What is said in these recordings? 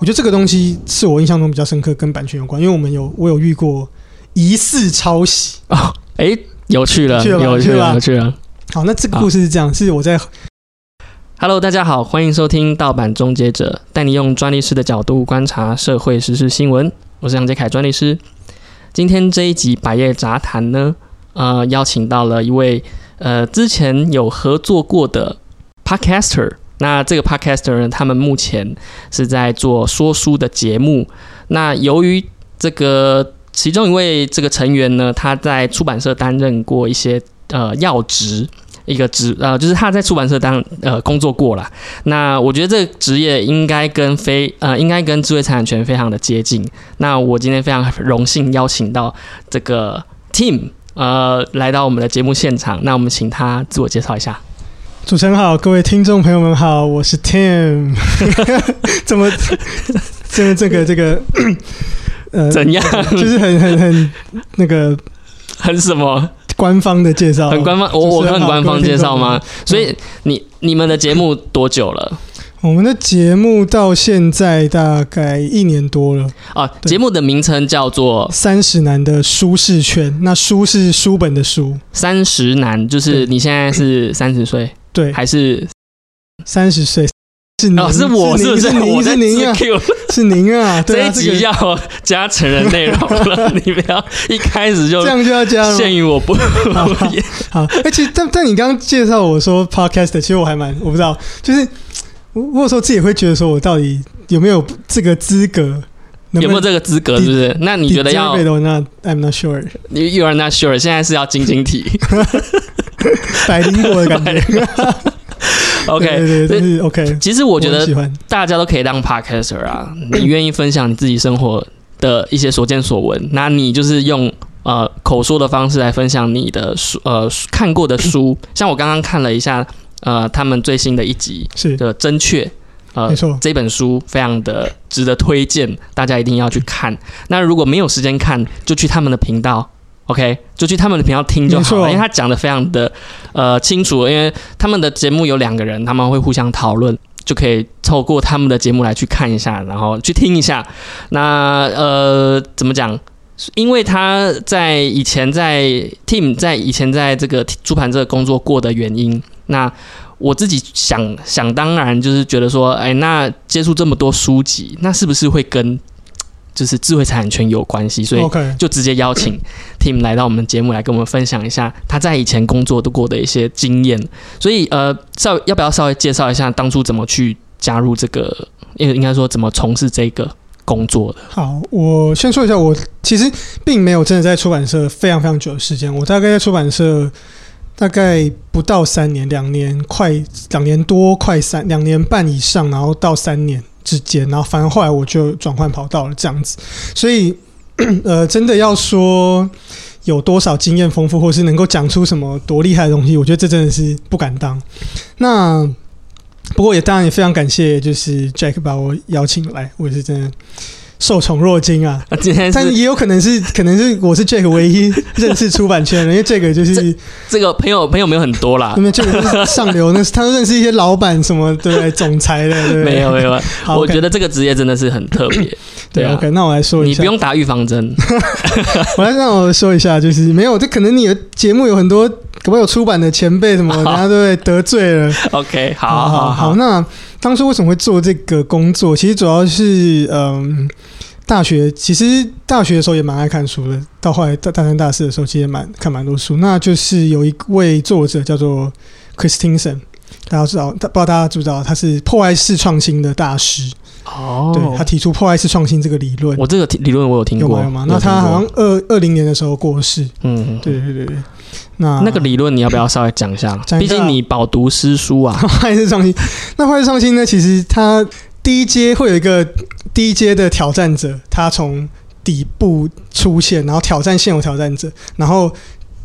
我觉得这个东西是我印象中比较深刻，跟版权有关，因为我们有我有遇过疑似抄袭。哦，哎，有趣了，有趣了有趣了吧了，有趣了。好，那这个故事是这样，是我在 Hello，大家好，欢迎收听盗版终结者，带你用专利师的角度观察社会时事新闻。我是杨杰凯专利师。今天这一集百业杂谈呢，呃，邀请到了一位呃之前有合作过的 Podcaster。那这个 Podcaster 呢，他们目前是在做说书的节目。那由于这个其中一位这个成员呢，他在出版社担任过一些呃要职。一个职呃，就是他在出版社当呃工作过啦。那我觉得这个职业应该跟非呃应该跟智慧财产权非常的接近。那我今天非常荣幸邀请到这个 Tim 呃来到我们的节目现场。那我们请他自我介绍一下。主持人好，各位听众朋友们好，我是 Tim。怎么这这个这个呃怎样？就是很很很那个很什么？官方的介绍，很官方。我我很官方介绍吗？所以你你们的节目多久了？我们的节目到现在大概一年多了。啊，节目的名称叫做三十男的舒适圈，那书是书本的书，《三十男》，就是你现在是三十岁对，还是？三十岁是您，哦，是我是不是？我在是您啊自，Q 是您啊，对这啊，这一集要加成人内容了，你不要一开始就这样就要加了。限于我不好好，而且但但你刚刚介绍我说 podcast，其实我还蛮我不知道，就是我我有时候自己也会觉得说，我到底有没有这个资格？有没有这个资格，是不是？那你觉得要 not? I'm not sure。你 You are not sure，现在是要晶晶体 百灵果的感觉。OK。对对，OK。其实我觉得。大家都可以当 podcaster 啊，你愿意分享你自己生活的一些所见所闻，那你就是用呃口说的方式来分享你的书呃看过的书，像我刚刚看了一下呃他们最新的一集是的真确。呃没错，这本书非常的值得推荐，大家一定要去看。那如果没有时间看，就去他们的频道，OK，就去他们的频道听就好了，因为他讲的非常的呃清楚。因为他们的节目有两个人，他们会互相讨论，就可以透过他们的节目来去看一下，然后去听一下。那呃，怎么讲？因为他在以前在 Team 在以前在这个猪盘这个工作过的原因，那我自己想想当然就是觉得说，哎，那接触这么多书籍，那是不是会跟就是智慧财产权有关系？所以就直接邀请 Tim 来到我们节目来跟我们分享一下他在以前工作度过的一些经验。所以呃，稍要不要稍微介绍一下当初怎么去加入这个，应应该说怎么从事这个工作的？好，我先说一下，我其实并没有真的在出版社非常非常久的时间，我大概在出版社大概不到三年，两年快两年多，快三两年半以上，然后到三年之间，然后反正后来我就转换跑道了，这样子。所以 呃，真的要说有多少经验丰富，或是能够讲出什么多厉害的东西，我觉得这真的是不敢当。那不过也当然也非常感谢，就是 Jack 把我邀请来，我也是真的受宠若惊啊。啊，今天是但也有可能是，可能是我是 Jack 唯一认识出版圈的人，因为这个就是这个朋友朋友没有很多啦因，为这个是上流，那是他认识一些老板什么对不对？总裁的对不对？没有没有，好我觉得这个职业真的是很特别。对 OK，那我来说一下，你不用打预防针，我来让我说一下，就是没有，这可能你的节目有很多，可能有出版的前辈什么，人家都会得罪了。OK，好好好好，那当初为什么会做这个工作？其实主要是嗯，大学其实大学的时候也蛮爱看书的，到后来大大三大四的时候，其实也蛮看蛮多书。那就是有一位作者叫做 Christensen，大家知道，不知道大家知不知道，他是破坏式创新的大师。哦，对他提出破坏式创新这个理论，我这个理论我有听过，有吗？有吗？那他好像二二零年的时候过世。嗯，对对对对，那那个理论你要不要稍微讲一下？一下毕竟你饱读诗书啊。破 坏式创新，那破坏式创新呢？其实它第一阶会有一个第一阶的挑战者，他从底部出现，然后挑战现有挑战者，然后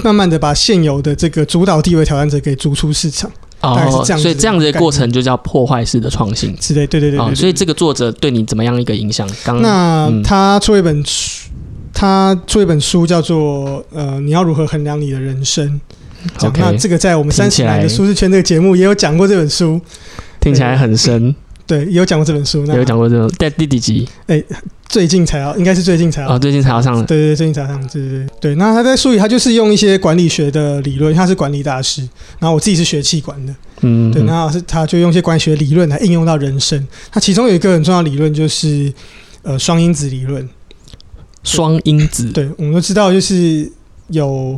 慢慢的把现有的这个主导地位挑战者给逐出市场大概是哦，这样所以这样子的过程就叫破坏式的创新。之类。对对对对哦，所以这个作者对你怎么样一个影响？刚那嗯他出一本书，他出一本书叫做呃，你要如何衡量你的人生？OK，那这个在我们三十来的舒适圈这个节目也有讲过这本书。听起来很深。对，有讲过这本书。那有讲过这种在第几集？哎最近才要，应该是最近才要。哦，最近才要上的。对对对，最近才要上。对对对对。那他在书里，他就是用一些管理学的理论，他是管理大师。然后我自己是学气管的，嗯，对，那是他就用一些管理学理论来应用到人生。他其中有一个很重要的理论就是呃双因子理论。双因子，对，我们都知道就是有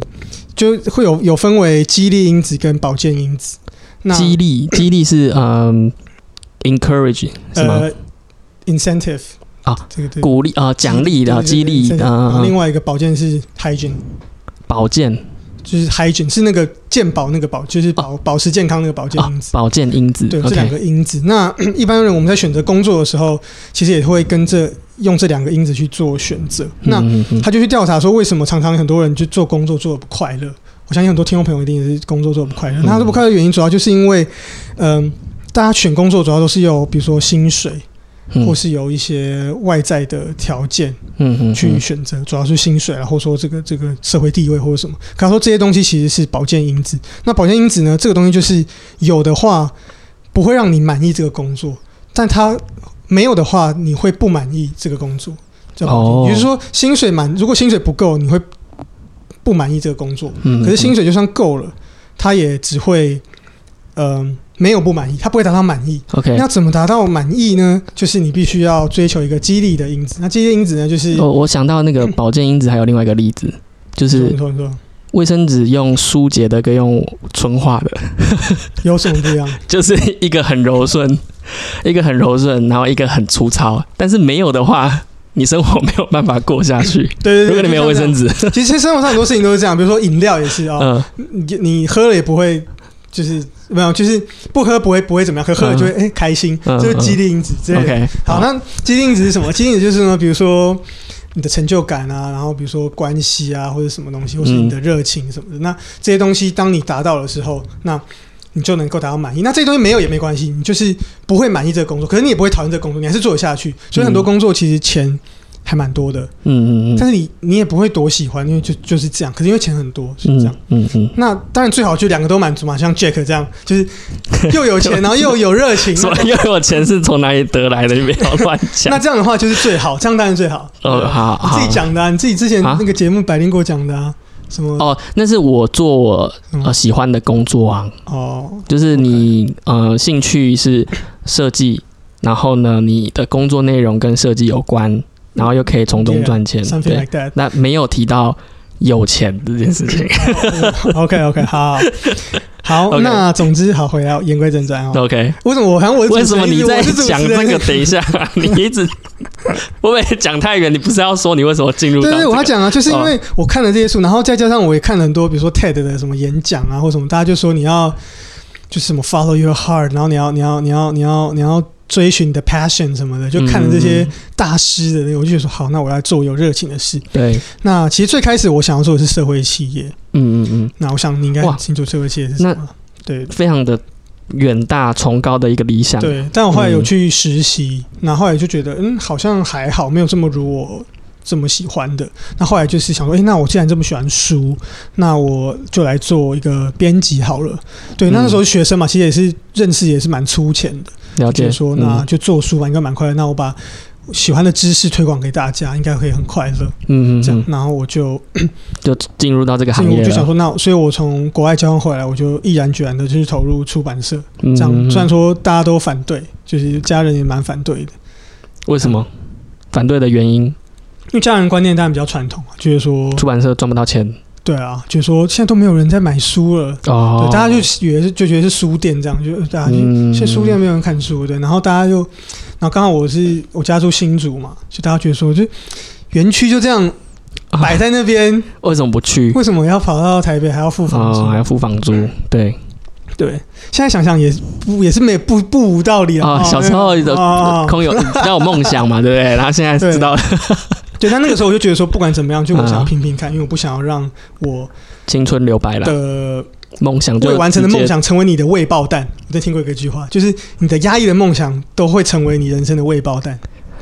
就会有有分为激励因子跟保健因子。那激励激励是嗯，encourage 是吗？呃，incentive 啊，这个对，鼓励啊，奖励的激励对然后啊，另外一个保健是 hygiene，保健就是 hygiene 是那个健保那个保，就是保保持健康那个保健啊因子。保健因子对，这两个因子。那 一般人我们在选择工作的时候，其实也会跟这用这两个因子去做选择。那他就去调查说，为什么常常很多人去做工作做的不快乐？我相信很多听众朋友一定也是工作做的不快乐。那他不快乐的原因主要就是因为，嗯、大家选工作主要都是有比如说薪水，嗯或是有一些外在的条件嗯嗯去选择，主要是薪水啊，或者说这个这个社会地位或者什么。可他说这些东西其实是保健因子。那保健因子呢，这个东西就是有的话不会让你满意这个工作，但它没有的话，你会不满意这个工作。就是说，薪水满，如果薪水不够，你会不满意这个工作。嗯可是薪水就算够了，它也只会嗯、没有不满意，他不会达到满意。OK，那怎么达到满意呢？就是你必须要追求一个激励的因子。那激励因子呢，就是我我想到那个保健因子还有另外一个例子，就是卫生纸用疏解的跟用纯化的，有什么不一样？就是一个很柔顺，一个很柔顺，然后一个很粗糙。但是没有的话，你生活没有办法过下去。对对对，如果你没有卫生纸，其实生活上很多事情都是这样，比如说饮料也是哦，嗯，你你喝了也不会。就是没有，就是不喝不会不会怎么样，喝喝了就会哎、开心，嗯这是激励因子之类的。OK，好，那激励因子是什么？激励因子就是呢，比如说你的成就感啊，然后比如说关系啊，或者什么东西，或是你的热情什么的。那这些东西，当你达到的时候，那你就能够达到满意。那这些东西没有也没关系，你就是不会满意这个工作，可是你也不会讨厌这个工作，你还是做得下去。所以很多工作其实钱还蛮多的，嗯嗯嗯但是你你也不会多喜欢，因为就就是这样。可是因为钱很多，是这样。嗯嗯嗯，那当然最好就两个都满足嘛，像 Jack 这样，就是 又有钱，然后又有热情。什么又有钱是从哪里得来的？你不要乱讲。那这样的话就是最好，这样当然最好。哦，好自己讲的、啊，你自己之前啊那个节目百灵果讲的啊，什么哦，那是我做呃喜欢的工作啊，哦，就是你呃兴趣是设计，然后呢你的工作内容跟设计有关，然后又可以从中赚钱。something 对，like that。那没有提到有钱这件事情。OK OK，好好那总之好，回来言归正传哦。OK，为什么我好像我为什么你在讲人这个？等一下，你一直会不会讲太远？你不是要说你为什么进入到对对，我要讲啊，就是因哦为我看了这些书，然后再加上我也看了很多，比如说 TED 的什么演讲啊，或什么，大家就说你要就是什么 follow your heart，然后你要你要你要你要你要追寻你的 passion 什么的，就看了这些嗯大师的那个，我就觉得说好，那我要做有热情的事。对，那其实最开始我想要做的是社会企业，嗯嗯嗯，那我想你应该很清楚社会企业是什么。对非常的远大崇高的一个理想。对，但我后来有嗯去实习，那、后来就觉得嗯，好像还好，没有这么如我这么喜欢的。那后来就是想说，诶，那我既然这么喜欢书，那我就来做一个编辑好了。对，那那时候学生嘛，其实也是认识也是蛮粗浅的，了解。说那就做书吧，应该蛮快乐。那我把喜欢的知识推广给大家，应该会很快乐。嗯这样然后我就 就进入到这个行业我就想说，那所以我从国外交换回来，我就毅然决然的就是投入出版社。嗯这样虽然说大家都反对，就是家人也蛮反对的。为什么反对的原因？因为家人观念当然比较传统啊，就是说，出版社赚不到钱对啊，就是说现在都没有人在买书了，哦。对，大家就以为是就觉得是书店这样，就大家就、嗯。现在书店没有人看书，对，然后大家就，然后刚好我是我家住新竹嘛，就大家觉得说，就园区就这样啊。摆在那边，为什么不去？为什么要跑到台北还要付房租？哦，还要付房租，对。对，现在想想也不也是没不不无道理啊。啊，小时候的哦空有比较有梦想嘛，对不对？然后现在知道对，但那个时候我就觉得说，不管怎么样，就我想要啊拼拼看，因为我不想要让我青春留白了，的梦想就未完成的梦想成为你的未爆弹。我在听过一个句话，就是你的压抑的梦想都会成为你人生的未爆弹，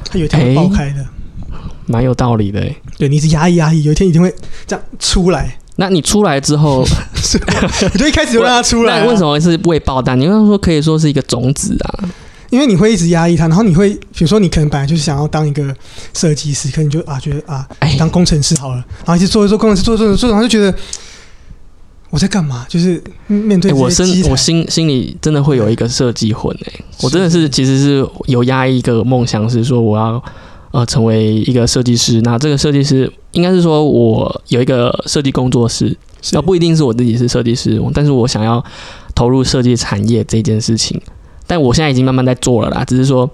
它有一天会爆开的。蛮有道理的欸。对，你一直压抑压抑，有一天一定会这样出来。那你出来之后，你 就一开始就让它出来、啊那为什？么是未爆弹？你刚刚说可以说是一个种子啊，因为你会一直压抑他，然后你会比如说你可能本来就是想要当一个设计师，可能你就啊觉得啊哎，当工程师好了，然后一直做一做工程师，做做做做，然后就觉得我在干嘛？就是面对哎我这些机材心我心心里真的会有一个设计魂哎、我真的是其实是有压抑一个梦想，是说我要呃成为一个设计师。那这个设计师应该是说我有一个设计工作室，是要不一定是我自己是设计师，但是我想要投入设计产业这件事情。但我现在已经慢慢在做了啦，只是说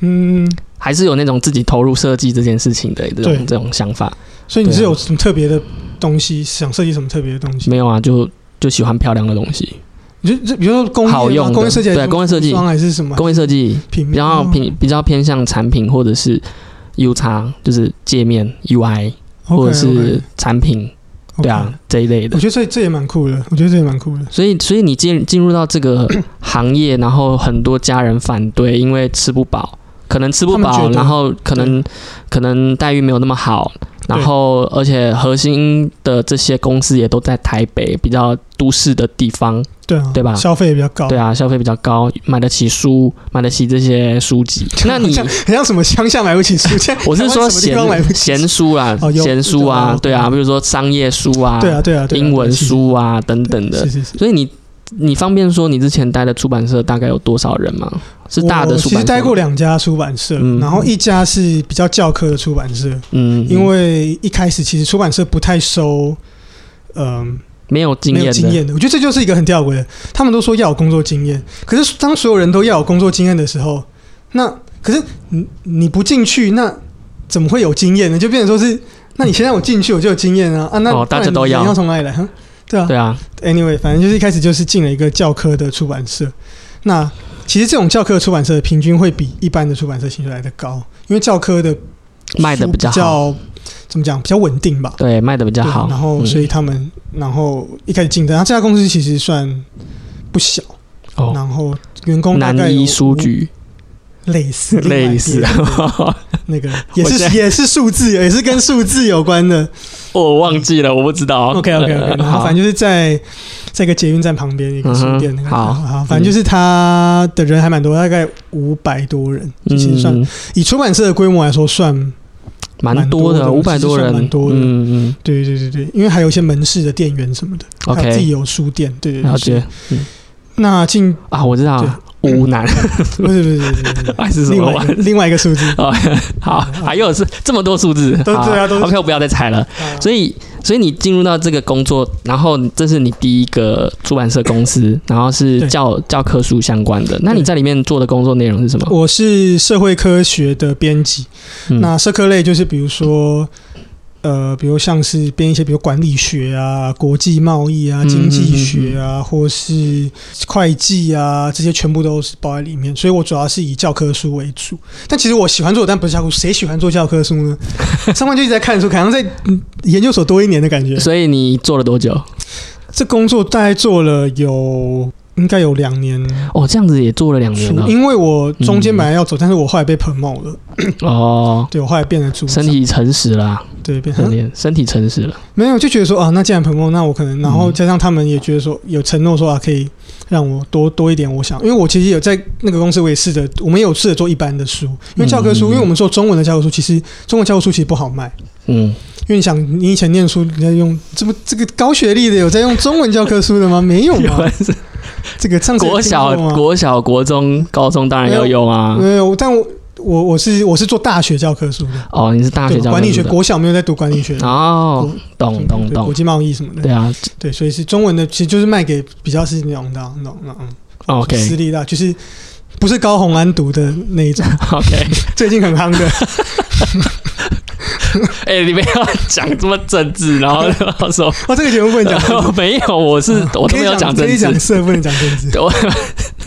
嗯，还是有那种自己投入设计这件事情的这种这种想法。所以你是有什么特别的东西想设计什么特别的东西？没有啊，就就喜欢漂亮的东西，你就就比如说工好用的工业设计对工业设计。还是什么？工业设计品比较偏比较偏向产品或者是 U 叉，就是界面 UI 或者是产品，对啊这一类的我。觉得这这也蛮酷的，我觉得这也蛮酷的。所以，所以你进进入到这个行业，然后很多家人反对，因为吃不饱，可能吃不饱，他们觉得然后可能可能待遇没有那么好，然后而且核心的这些公司也都在台北比较都市的地方，对啊，对吧？消费也比较高，对啊，消费比较高，买得起书，买得起这些书籍。那你很像什么乡下买不起书，我是说闲闲书啦哦，有闲书啊哦，对啊，比如说商业书啊，对啊，对啊，英文书啊等等的。所以你你方便说你之前待的出版社大概有多少人吗？是大的其实出版社吗？待过两家出版社，嗯然后一家是比较教科的出版社，嗯，因为一开始其实出版社不太收，嗯、没有经没有验的，经验的。我觉得这就是一个很吊诡的，他们都说要有工作经验，可是当所有人都要有工作经验的时候，那可是你你不进去，那怎么会有经验呢？就变成说是，那你现在我进去我就有经验啊啊，那哦大家都要你人要从哪里来？哼对啊，对啊，Anyway，反正就是一开始就是进了一个教科的出版社。那其实这种教科出版社平均会比一般的出版社薪水来的高，因为教科的卖的比较好，较怎么讲比较稳定吧。对，卖的比较好。然后嗯所以他们，然后一开始进的，然后这家公司其实算不小，哦，然后员工大概书局类似 类似，那个也是也是数字，也是跟数字有关的。我忘记了，我不知道。OK OK OK，然后好反正就是在在一个捷运站旁边一个书店好好，反正就是他的人还蛮多，大概五百多人，其实算嗯，以出版社的规模来说算，蛮多的的，五百多人，蛮多的嗯嗯对对对对，因为还有一些门市的店员什么的，还有自己有书店，对对对。了解是。那进啊，我知道了，湖南不是不是不是。还是什么玩另外一个数字，哦，好，还有是这么多数字，对啊都是。OK，我不要再猜了。啊。所以，所以你进入到这个工作，然后这是你第一个出版社公司，然后是教教科书相关的。那你在里面做的工作内容是什么？我是社会科学的编辑，嗯。那社科类就是比如说，呃，比如像是编一些，比如管理学啊、国际贸易啊、嗯经济学啊，或是会计啊，这些全部都是包在里面。所以我主要是以教科书为主。但其实我喜欢做，但不是教科书。谁喜欢做教科书呢？上班就一直在看书，好像在嗯研究所多一年的感觉。所以你做了多久？这工作大概做了有应该有两年哦，这样子也做了两年，了。因为我中间本来要走，但是我后来被 promote 了，哦，对我后来变成组长身体诚实啦，对变成身体身体诚实了。没有就觉得说啊，那既然 promote，那我可能，然后嗯加上他们也觉得说有承诺说啊，可以让我多多一点，我想，因为我其实有在那个公司，我也试着，我们也有试着做一般的书，因为教科书，嗯因为我们做中文的教科书，其实中文教科书其实不好卖。嗯，因为你想，你以前念书，你在用这不这个高学历的有在用中文教科书的吗？没有吗？这个上国小国小国中高中当然要用啊。没有，但我我我是我是做大学教科书的，哦，你是大学教对管理学，国小没有在读管理学的。哦，懂懂懂，对国际贸易什么的，对啊对，所以是中文的，其实就是卖给比较是那种那种那种那种私，OK。私立的，就是不是高红安读的那一种，OK，最近很夯的。哎，你不要讲这么政治，然后然后说哦，这个节目不能讲 没有，我是我都没有讲政治，讲色，不能讲政治。我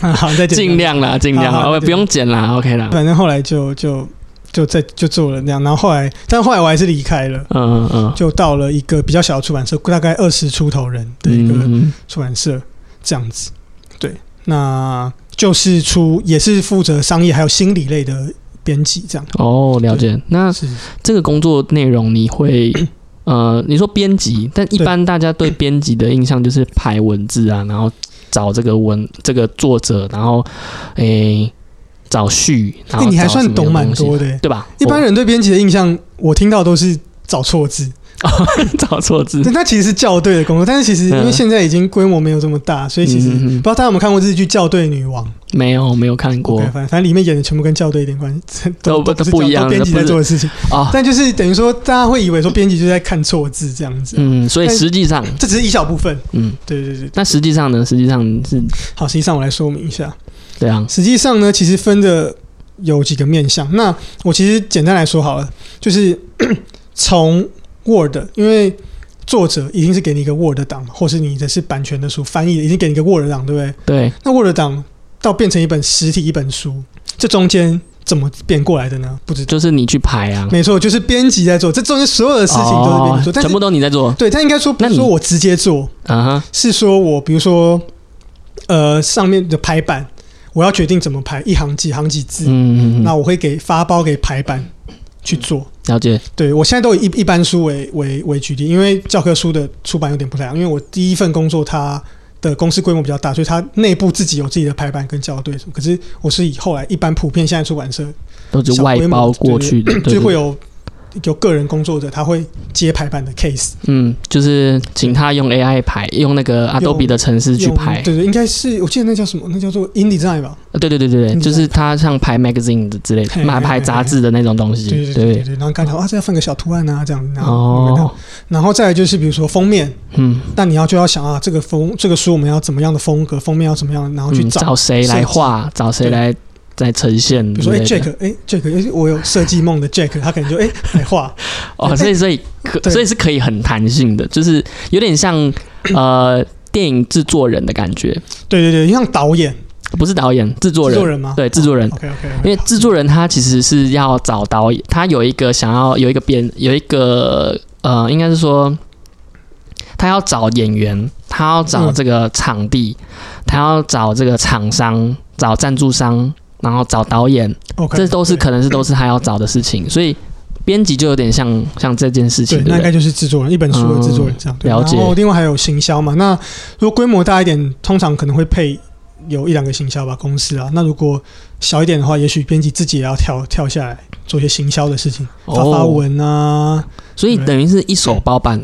啊好，再见尽。量啦，尽量啦，好好对不用剪啦，OK 啦，反正后来就就就在就做了那样，然后后来，但后来我还是离开了。嗯嗯嗯，就到了一个比较小的出版社，大概二十出头人的一个嗯出版社，这样子。对，那就是出也是负责商业还有心理类的编辑，这样哦，了解。那这个工作内容你会 呃，你说编辑，但一般大家对编辑的印象就是排文字啊，然后找这个文这个作者，然后诶找序，然哎、后你还算懂蛮多的、欸。对吧？一般人对编辑的印象，我听到都是找错字，我 找错字但，它其实是校对的工作。但是其实因为嗯现在已经规模没有这么大，所以其实不知道大家有没有看过日剧《校对女王》没有没有看过反正反正里面演的全部跟校对一点关系，都都是校都不一样都编辑在做的事情。啊。但就是等于说，大家会以为说编辑就在看错字这样子，嗯，所以但实际上，这只是一小部分。嗯，对对对，那实际上呢？实际上是好，实际上我来说明一下。对啊。实际上呢，其实分的有几个面向。那我其实简单来说好了，就是 从 Word，因为作者一定是给你一个 Word 档，或是你的是版权的书，翻译的一定给你一个 Word 档，对不对？对，那 Word 档到变成一本实体一本书，这中间怎么变过来的呢？不知道。就是你去排啊，没错，就是编辑在做，这中间所有的事情都是编辑做，但全部都你在做。对，但应该说不是说我直接做，啊哈，是说我比如说呃上面的排版，我要决定怎么排，一行几行几字，嗯嗯嗯，那我会给发包给排版去做。了解。对我现在都以一一般书为为为举例，因为教科书的出版有点不太一样，因为我第一份工作它的公司规模比较大，所以它内部自己有自己的排版跟校对什么。可是我是以后来一般普遍现在出版社都是外包过去的，就会有有个人工作者，他会接排版的 case。嗯，就是请他用 AI 排，用那个 Adobe 的程式去排。对对，应该是我记得那叫什么？那叫做 InDesign 吧？呃对对对对对，嗯就是他像排 magazine 之类的，排杂志的那种东西。对对对对对。然后刚才啊，这要放个小图案啊，这样。然后哦，然后再来就是比如说封面，嗯，那你要就要想啊，这个封这个书我们要怎么样的风格，封面要怎么样，然后去。找谁来画，找谁来再呈现比如说，哎。，Jack，哎，Jack，哎，我有设计梦的 Jack，他可能就哎来 画。哦，所以所以可所以是可以很弹性的，就是有点像呃电影制作人的感觉，对对对，像导演、不是导演，制作人。制作人吗？对制作人 OK OK，因为制作人他其实是要找导演，他有一个想要有一个编有一个呃，应该是说他要找演员，他要找嗯这个场地，他要找这个厂商，找赞助商，然后找导演这都是可能是都是他要找的事情，所以编辑就有点像像这件事情，对，对对？那应该就是制作人，一本书的制作人这样。对了解然后另外还有行销嘛，那如果规模大一点，通常可能会配有一两个行销吧公司啊。那如果小一点的话，也许编辑自己也要跳跳下来做一些行销的事情，发发哦，文啊，所以等于是一手包办，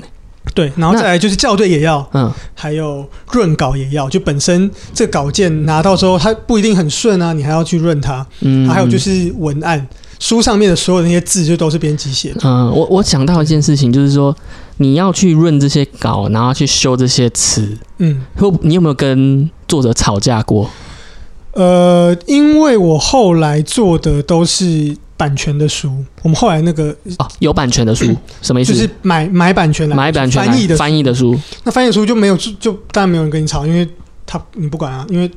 对，然后再来就是校对也要，嗯，还有润稿也要。就本身这稿件拿到之后，它不一定很顺啊，你还要去润它。嗯，还有就是文案，书上面的所有的那些字就都是编辑写的。嗯，我我想到一件事情，就是说你要去润这些稿，然后去修这些词，嗯，会你有没有跟作者吵架过？呃，因为我后来做的都是版权的书，我们后来那个哦，有版权的书什么意思？就是买买版权来买版权翻译的书。翻译的书，那翻译的书就没有就就当然没有人跟你吵，因为他你不管啊，因为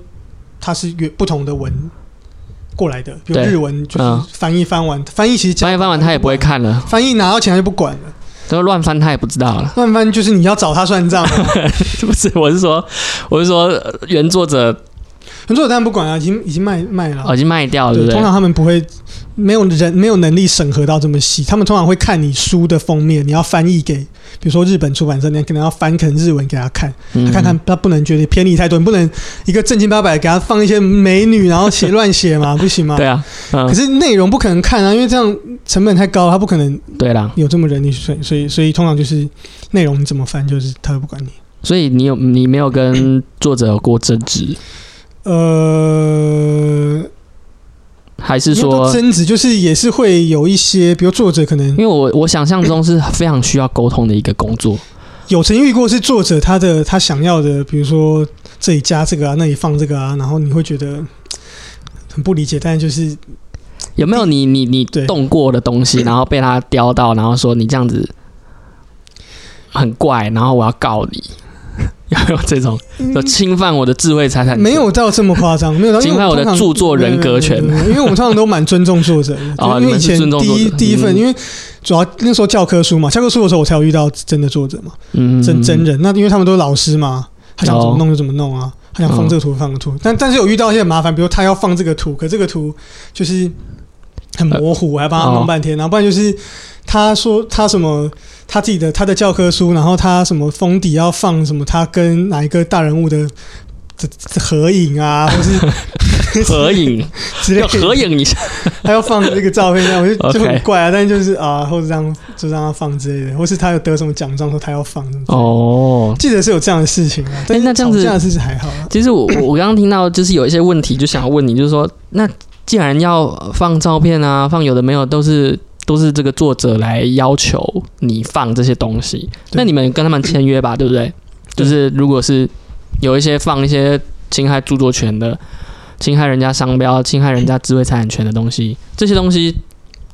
它是原不同的文过来的，比如日文就是嗯。翻译翻完，翻译其实翻译翻完他也不会，看了，翻译拿到钱他就不管了，都乱翻他也不知道了。乱翻就是你要找他算账啊，不是，我是说，我是说呃原作者原作者当然不管啊，已经已经卖卖了。已经卖掉了，通？常他们不会没有人没有能力审核到这么细，他们通常会看你书的封面，你要翻译给，比如说日本出版社，你可能要翻成日文给他看，他嗯。看看他不能觉得偏离太多，你不能一个正经八百给他放一些美女，然后写乱写嘛，不行吗？对啊，嗯。可，是内容不可能看啊，因为这样成本太高，他不可能对啦，有这么人力去算，所以所以通常就是内容你怎么翻，就是他都不管你。所以你有你没有跟作者有过争执，呃，还是说？争执就是也是会有一些，比如作者可能因为我我想象中是非常需要沟通的一个工作，有曾经遇过是作者他的他想要的，比如说这里加这个啊，那里放这个啊，然后你会觉得很不理解，但是就是有没有你你你动过的东西，然后被他叼到，然后说你这样子很怪，然后我要告你，有没有这种就侵犯我的智慧财产？嗯没有到这么夸张，没有到侵犯我的著作人格权。因为我们通常都蛮尊重作者的，因为以前第一第一份，嗯。因为主要那时候教科书嘛，教科书的时候我才有遇到真的作者嘛，嗯真真人，那因为他们都是老师嘛，他想怎么弄就怎么弄啊，他想放这个图放个图，但但是有遇到一些很麻烦，比如他要放这个图，可这个图就是很模糊，我还帮他弄半天，然后不然就是他说他什么他自己的他的教科书，然后他什么封底要放什么他跟哪一个大人物的这这合影啊，或是合影 之类要，合影一下，他要放这个照片，这样我就就很怪啊。但是就是啊，或者这样就让他放之类的，或是他有得什么奖状说他要放。哦。记得是有这样的事情啊，但是那这样子这样的事情还好啊。其实我我我刚刚听到就是有一些问题，就想要问你，就是说，那既然要放照片啊，放有的没有，都是都是这个作者来要求你放这些东西，那你们跟他们签约吧，对不对？就是如果是有一些放一些侵害著作权的、侵害人家商标、侵害人家智慧财产权的东西，这些东西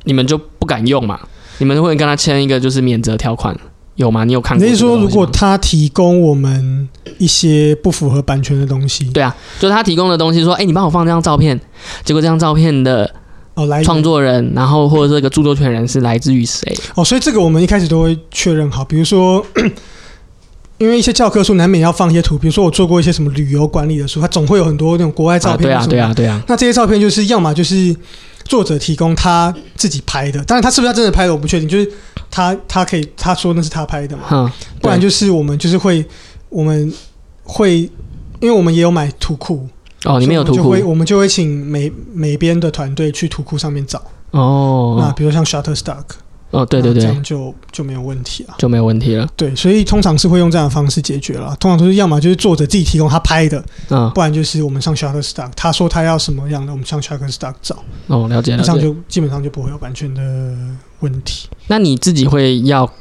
你们就不敢用嘛？你们会跟他签一个就是免责条款，有吗？你有看过这你是说？如果他提供我们一些不符合版权的东西，对啊，就是他提供的东西，说，哎、你帮我放这张照片，结果这张照片的哦，来源创作人，然后或者这个著作权人是来自于谁？哦，所以这个我们一开始都会确认好，比如说。因为一些教科书难免要放一些图，比如说我做过一些什么旅游管理的书，它总会有很多那种国外照啊，片、对啊，对。啊，对啊，那这些照片就是要么就是作者提供他自己拍的，当然他是不是他真的拍的我不确定，就是他他可以他说那是他拍的嘛，哼，不然就是我们就是会我们会，因为我们也有买图库，哦，里面有图库我们就会请每每边的团队去图库上面找。哦那哦，比如像 Shutterstock，哦，对对对这样，就就没有问题了。就没有问题了。对，所以通常是会用这样的方式解决了。通常都是要么就是作者自己提供他拍的，嗯，不然就是我们上 Shutterstock，他说他要什么样的，我们上 Shutterstock 找，哦，了解了解。这样就基本上就不会有版权的问题。那你自己会要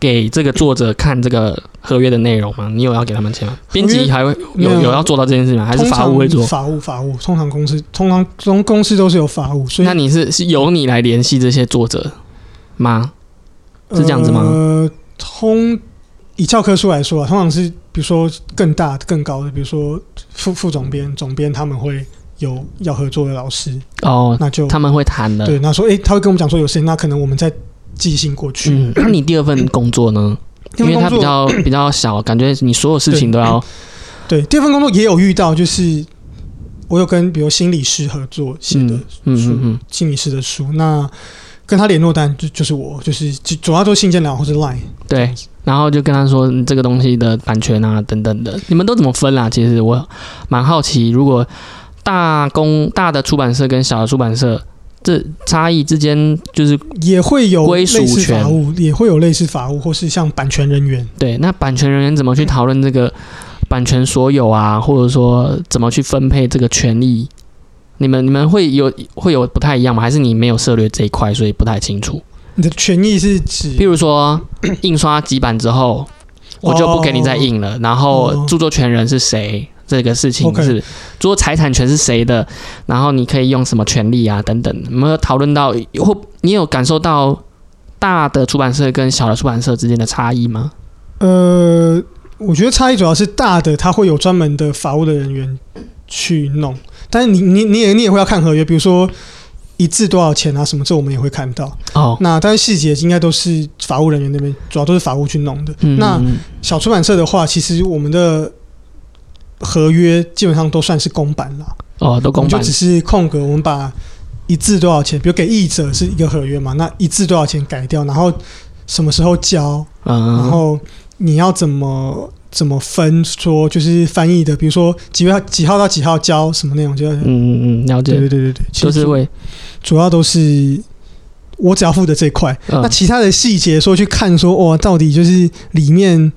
给这个作者看这个合约的内容吗？你有要给他们签吗？编辑还会有有有要做到这件事吗？还是法务会做？法务法务，通常公司通常中公司都是有法务，所以那你是是由你来联系这些作者吗？是这样子吗呃，通以教科书来说啊，通常是比如说更大更高的，比如说副副总编、总编，他们会有要合作的老师，哦，那就他们会谈的。对，那说诶，他会跟我们讲说有事情，那可能我们再寄信过去。嗯，那你第二份 工作呢？因为它比较比较小，感觉你所有事情都要对，第二份工作也有遇到，就是我有跟比如心理师合作写的嗯书，嗯嗯心理师的书，那跟他联络单就就是我，就是就主要做信件聊或者 Line。对，然后就跟他说嗯这个东西的版权啊等等的，你们都怎么分啦？其实我蛮好奇，如果大公大的出版社跟小的出版社这差异之间，就是也会有归属权法务，也会有类似法务，或是像版权人员。对那版权人员怎么去讨论这个版权所有啊，或者说怎么去分配这个权利？你们你们会有会有不太一样吗？还是你没有涉略这一块，所以不太清楚？你的权益是指譬如说，印刷几版之后，我就不给你再印了。然后哦著作权人是谁？这个事情是著作财产权是谁的？然后你可以用什么权利啊？等等，我们有讨论到或你有感受到大的出版社跟小的出版社之间的差异吗？呃，我觉得差异主要是大的，它会有专门的法务的人员去弄，但是你你你也你也会要看合约，比如说一字多少钱啊什么，这我们也会看到。哦，那但是细节应该都是法务人员那边，主要都是法务去弄的。嗯那嗯小出版社的话，其实我们的合约基本上都算是公版了，哦，都公版。就只是空格，我们把一字多少钱，比如给译者是一个合约嘛，那一字多少钱改掉，然后什么时候交，嗯，然后你要怎么怎么分，说就是翻译的，比如说几月几号到几号交什么内容，就要、嗯嗯嗯，了解，对对对对对，就是会。主要都是我只要负责这块，嗯那其他的细节说去看说哦，到底就是里面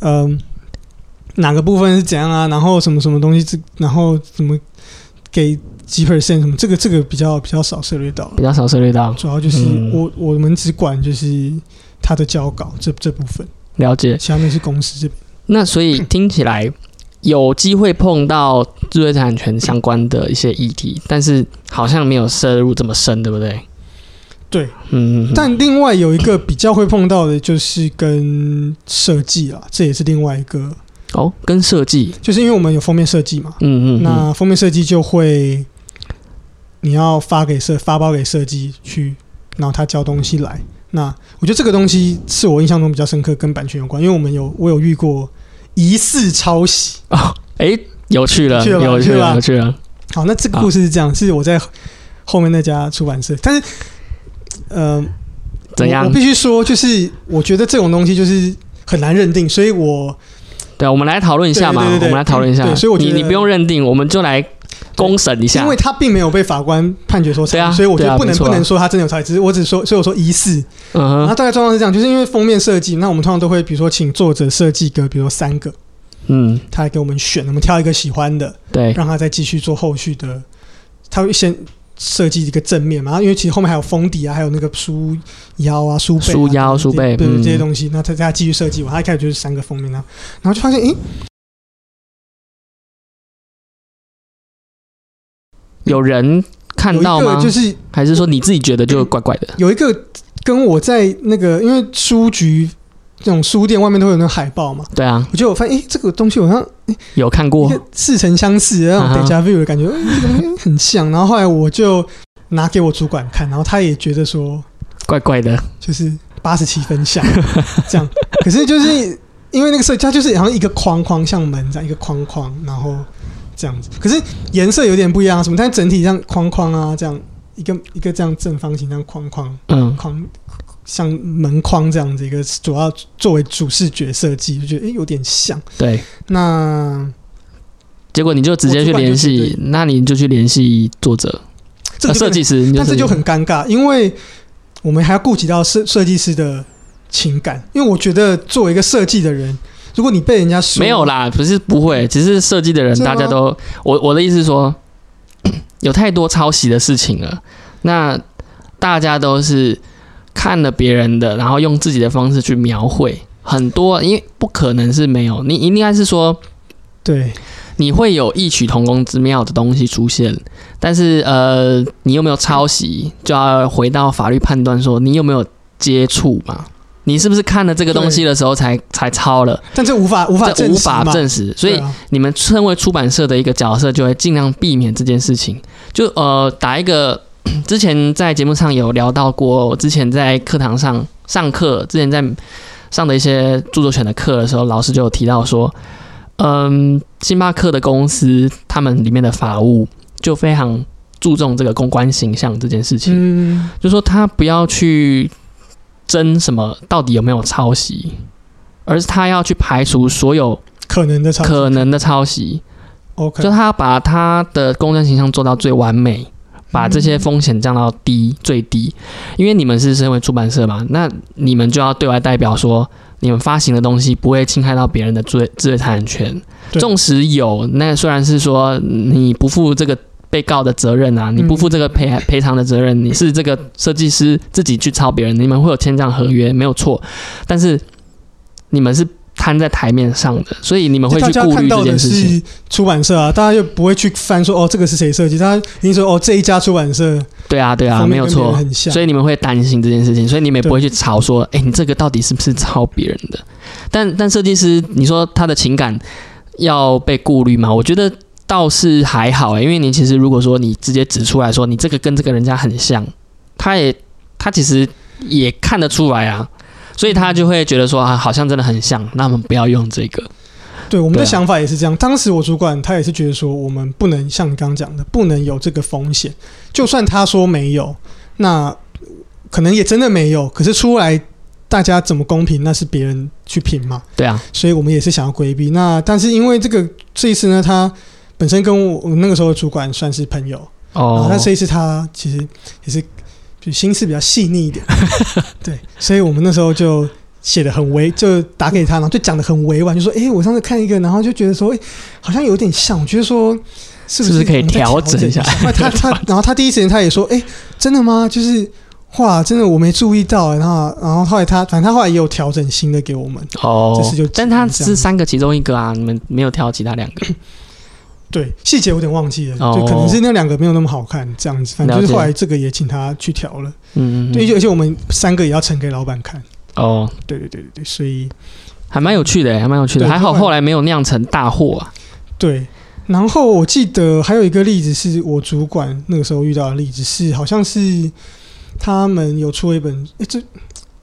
嗯、哪个部分是怎样啊，然后什么什么东西，这然后怎么给几 percent 什么，这个这个比较比较少涉猎到，比较少涉猎到，主要就是嗯我、我们只管就是他的交稿这这部分，了解。其他面是公司这边。那所以听起来有机会碰到知识产权相关的一些议题，但是好像没有涉入这么深，对不对？对，嗯但另外有一个比较会碰到的就是跟设计啊，这也是另外一个，哦，跟设计，就是因为我们有封面设计嘛，嗯嗯，嗯那封面设计就会你要发给设发包给设计去，然后他交东西来。那我觉得这个东西是我印象中比较深刻，跟版权有关，因为我们有我有遇过疑似抄袭。哦，哎，有趣了，有趣了有趣了，好，那这个故事是这样，是我在后面那家出版社，但是呃，怎样我？我必须说，就是我觉得这种东西就是很难认定，所以我对啊，我们来讨论一下嘛，对对对对我们来讨论一下。对所以我觉得你你不用认定，我们就来公审一下。因为他并没有被法官判决说对啊，所以我觉得不能不能说他真的有抄袭，只是我只说，所以我说疑似。嗯然后，大概状况是这样，就是因为封面设计，那我们通常都会比如说请作者设计个，比如说三个，嗯，他来给我们选，我们挑一个喜欢的，对，让他再继续做后续的。他会先设计一个正面嘛，然后因为其实后面还有封底啊，还有那个书腰啊、书背啊、书腰书背对嗯这些东西，那他他继续设计我，他一开始就是三个封面啊，然后就发现，诶，有人看到吗？个就是还是说你自己觉得就怪怪的？有一个跟我在那个，因为书局这种书店外面都会有那个海报嘛，对啊，我觉得我发现，诶，这个东西好像有看过似曾相识的那种 deja vu 的感觉，诶这个东西很像。然后后来我就拿给我主管看，然后他也觉得说，怪怪的，就是八十七分像 这样。可是就是因为那个设计，它就是好像一个框框像门这样一个框框，然后这样子。可是颜色有点不一样，什么？但整体像框框啊，这样一个一个这样正方形这样框框嗯，框。像门框这样子一个主要作为主视觉设计，就觉得诶有点像。对。那结果你就直接去联系，那你就去联系作者、这个设计师，你但这就很尴尬，因为我们还要顾及到设设计师的情感。因为我觉得作为一个设计的人，如果你被人家说没有啦，不是不会，只是设计的人大家都，我我的意思是说，有太多抄袭的事情了，那大家都是看了别人的，然后用自己的方式去描绘很多，因为不可能是没有，你应该是说对你会有异曲同工之妙的东西出现，但是呃，你有没有抄袭，就要回到法律判断说你有没有接触嘛？你是不是看了这个东西的时候才才抄了？但这无法无法这无法证实所以你们身为出版社的一个角色，就会尽量避免这件事情。就呃，打一个之前在节目上有聊到过，我之前在课堂上上课，之前在上的一些著作权的课的时候，老师就有提到说，嗯，星巴克的公司他们里面的法务就非常注重这个公关形象这件事情。嗯，就说他不要去争什么到底有没有抄袭，而是他要去排除所有可能的抄可能的抄袭，OK，就他要把他的公关形象做到最完美，把这些风险降到低最低。因为你们是身为出版社嘛，那你们就要对外代表说，你们发行的东西不会侵害到别人的知知识产权。纵使有，那虽然是说你不负这个被告的责任啊，你不负这个赔赔偿的责任，你是这个设计师自己去抄别人，你们会有签这样合约，没有错。但是你们是摊在台面上的，所以你们会去顾虑这件事情。出版社啊，大家又不会去翻说哦这个是谁设计，大家一定说哦这一家出版社对啊，对啊，没有错。所以你们会担心这件事情，所以你们也不会去吵说，哎、你这个到底是不是抄别人的？但但设计师，你说他的情感要被顾虑吗？我觉得倒是还好、欸，因为你其实如果说你直接指出来说你这个跟这个人家很像，他也他其实也看得出来啊，所以他就会觉得说啊，好像真的很像，那我们不要用这个。对，我们的想法也是这样。当时我主管他也是觉得说，我们不能像你刚刚讲的，不能有这个风险。就算他说没有，那可能也真的没有。可是出来大家怎么公平，那是别人去评嘛。对啊，所以我们也是想要规避。那但是因为这个这一次呢，他本身跟我我那个时候的主管算是朋友，哦那，这一次他其实也是就心思比较细腻一点，对，所以我们那时候就。写的很委，就打给他，然后就讲的很委婉，就说：“哎、我上次看一个，然后就觉得说，哎、好像有点像，我觉得说，是不是可以调整一一下那 他他，然后他第一时间他也说：“哎、真的吗？就是哇，真的我没注意到。”然后然后后来他，反正他后来也有调整新的给我们，哦这是就，但他这样是三个其中一个啊，你们没有挑其他两个。对，细节有点忘记了，哦就可能是那两个没有那么好看，这样子。反正就是后来这个也请他去调了，嗯嗯，嗯对，而且我们三个也要呈给老板看。哦，对对对对对，所以还蛮有趣的，还蛮有趣的。还好后来没有酿成大祸啊。对。然后我记得还有一个例子是我主管那个时候遇到的例子是，好像是他们有出了一本，诶，这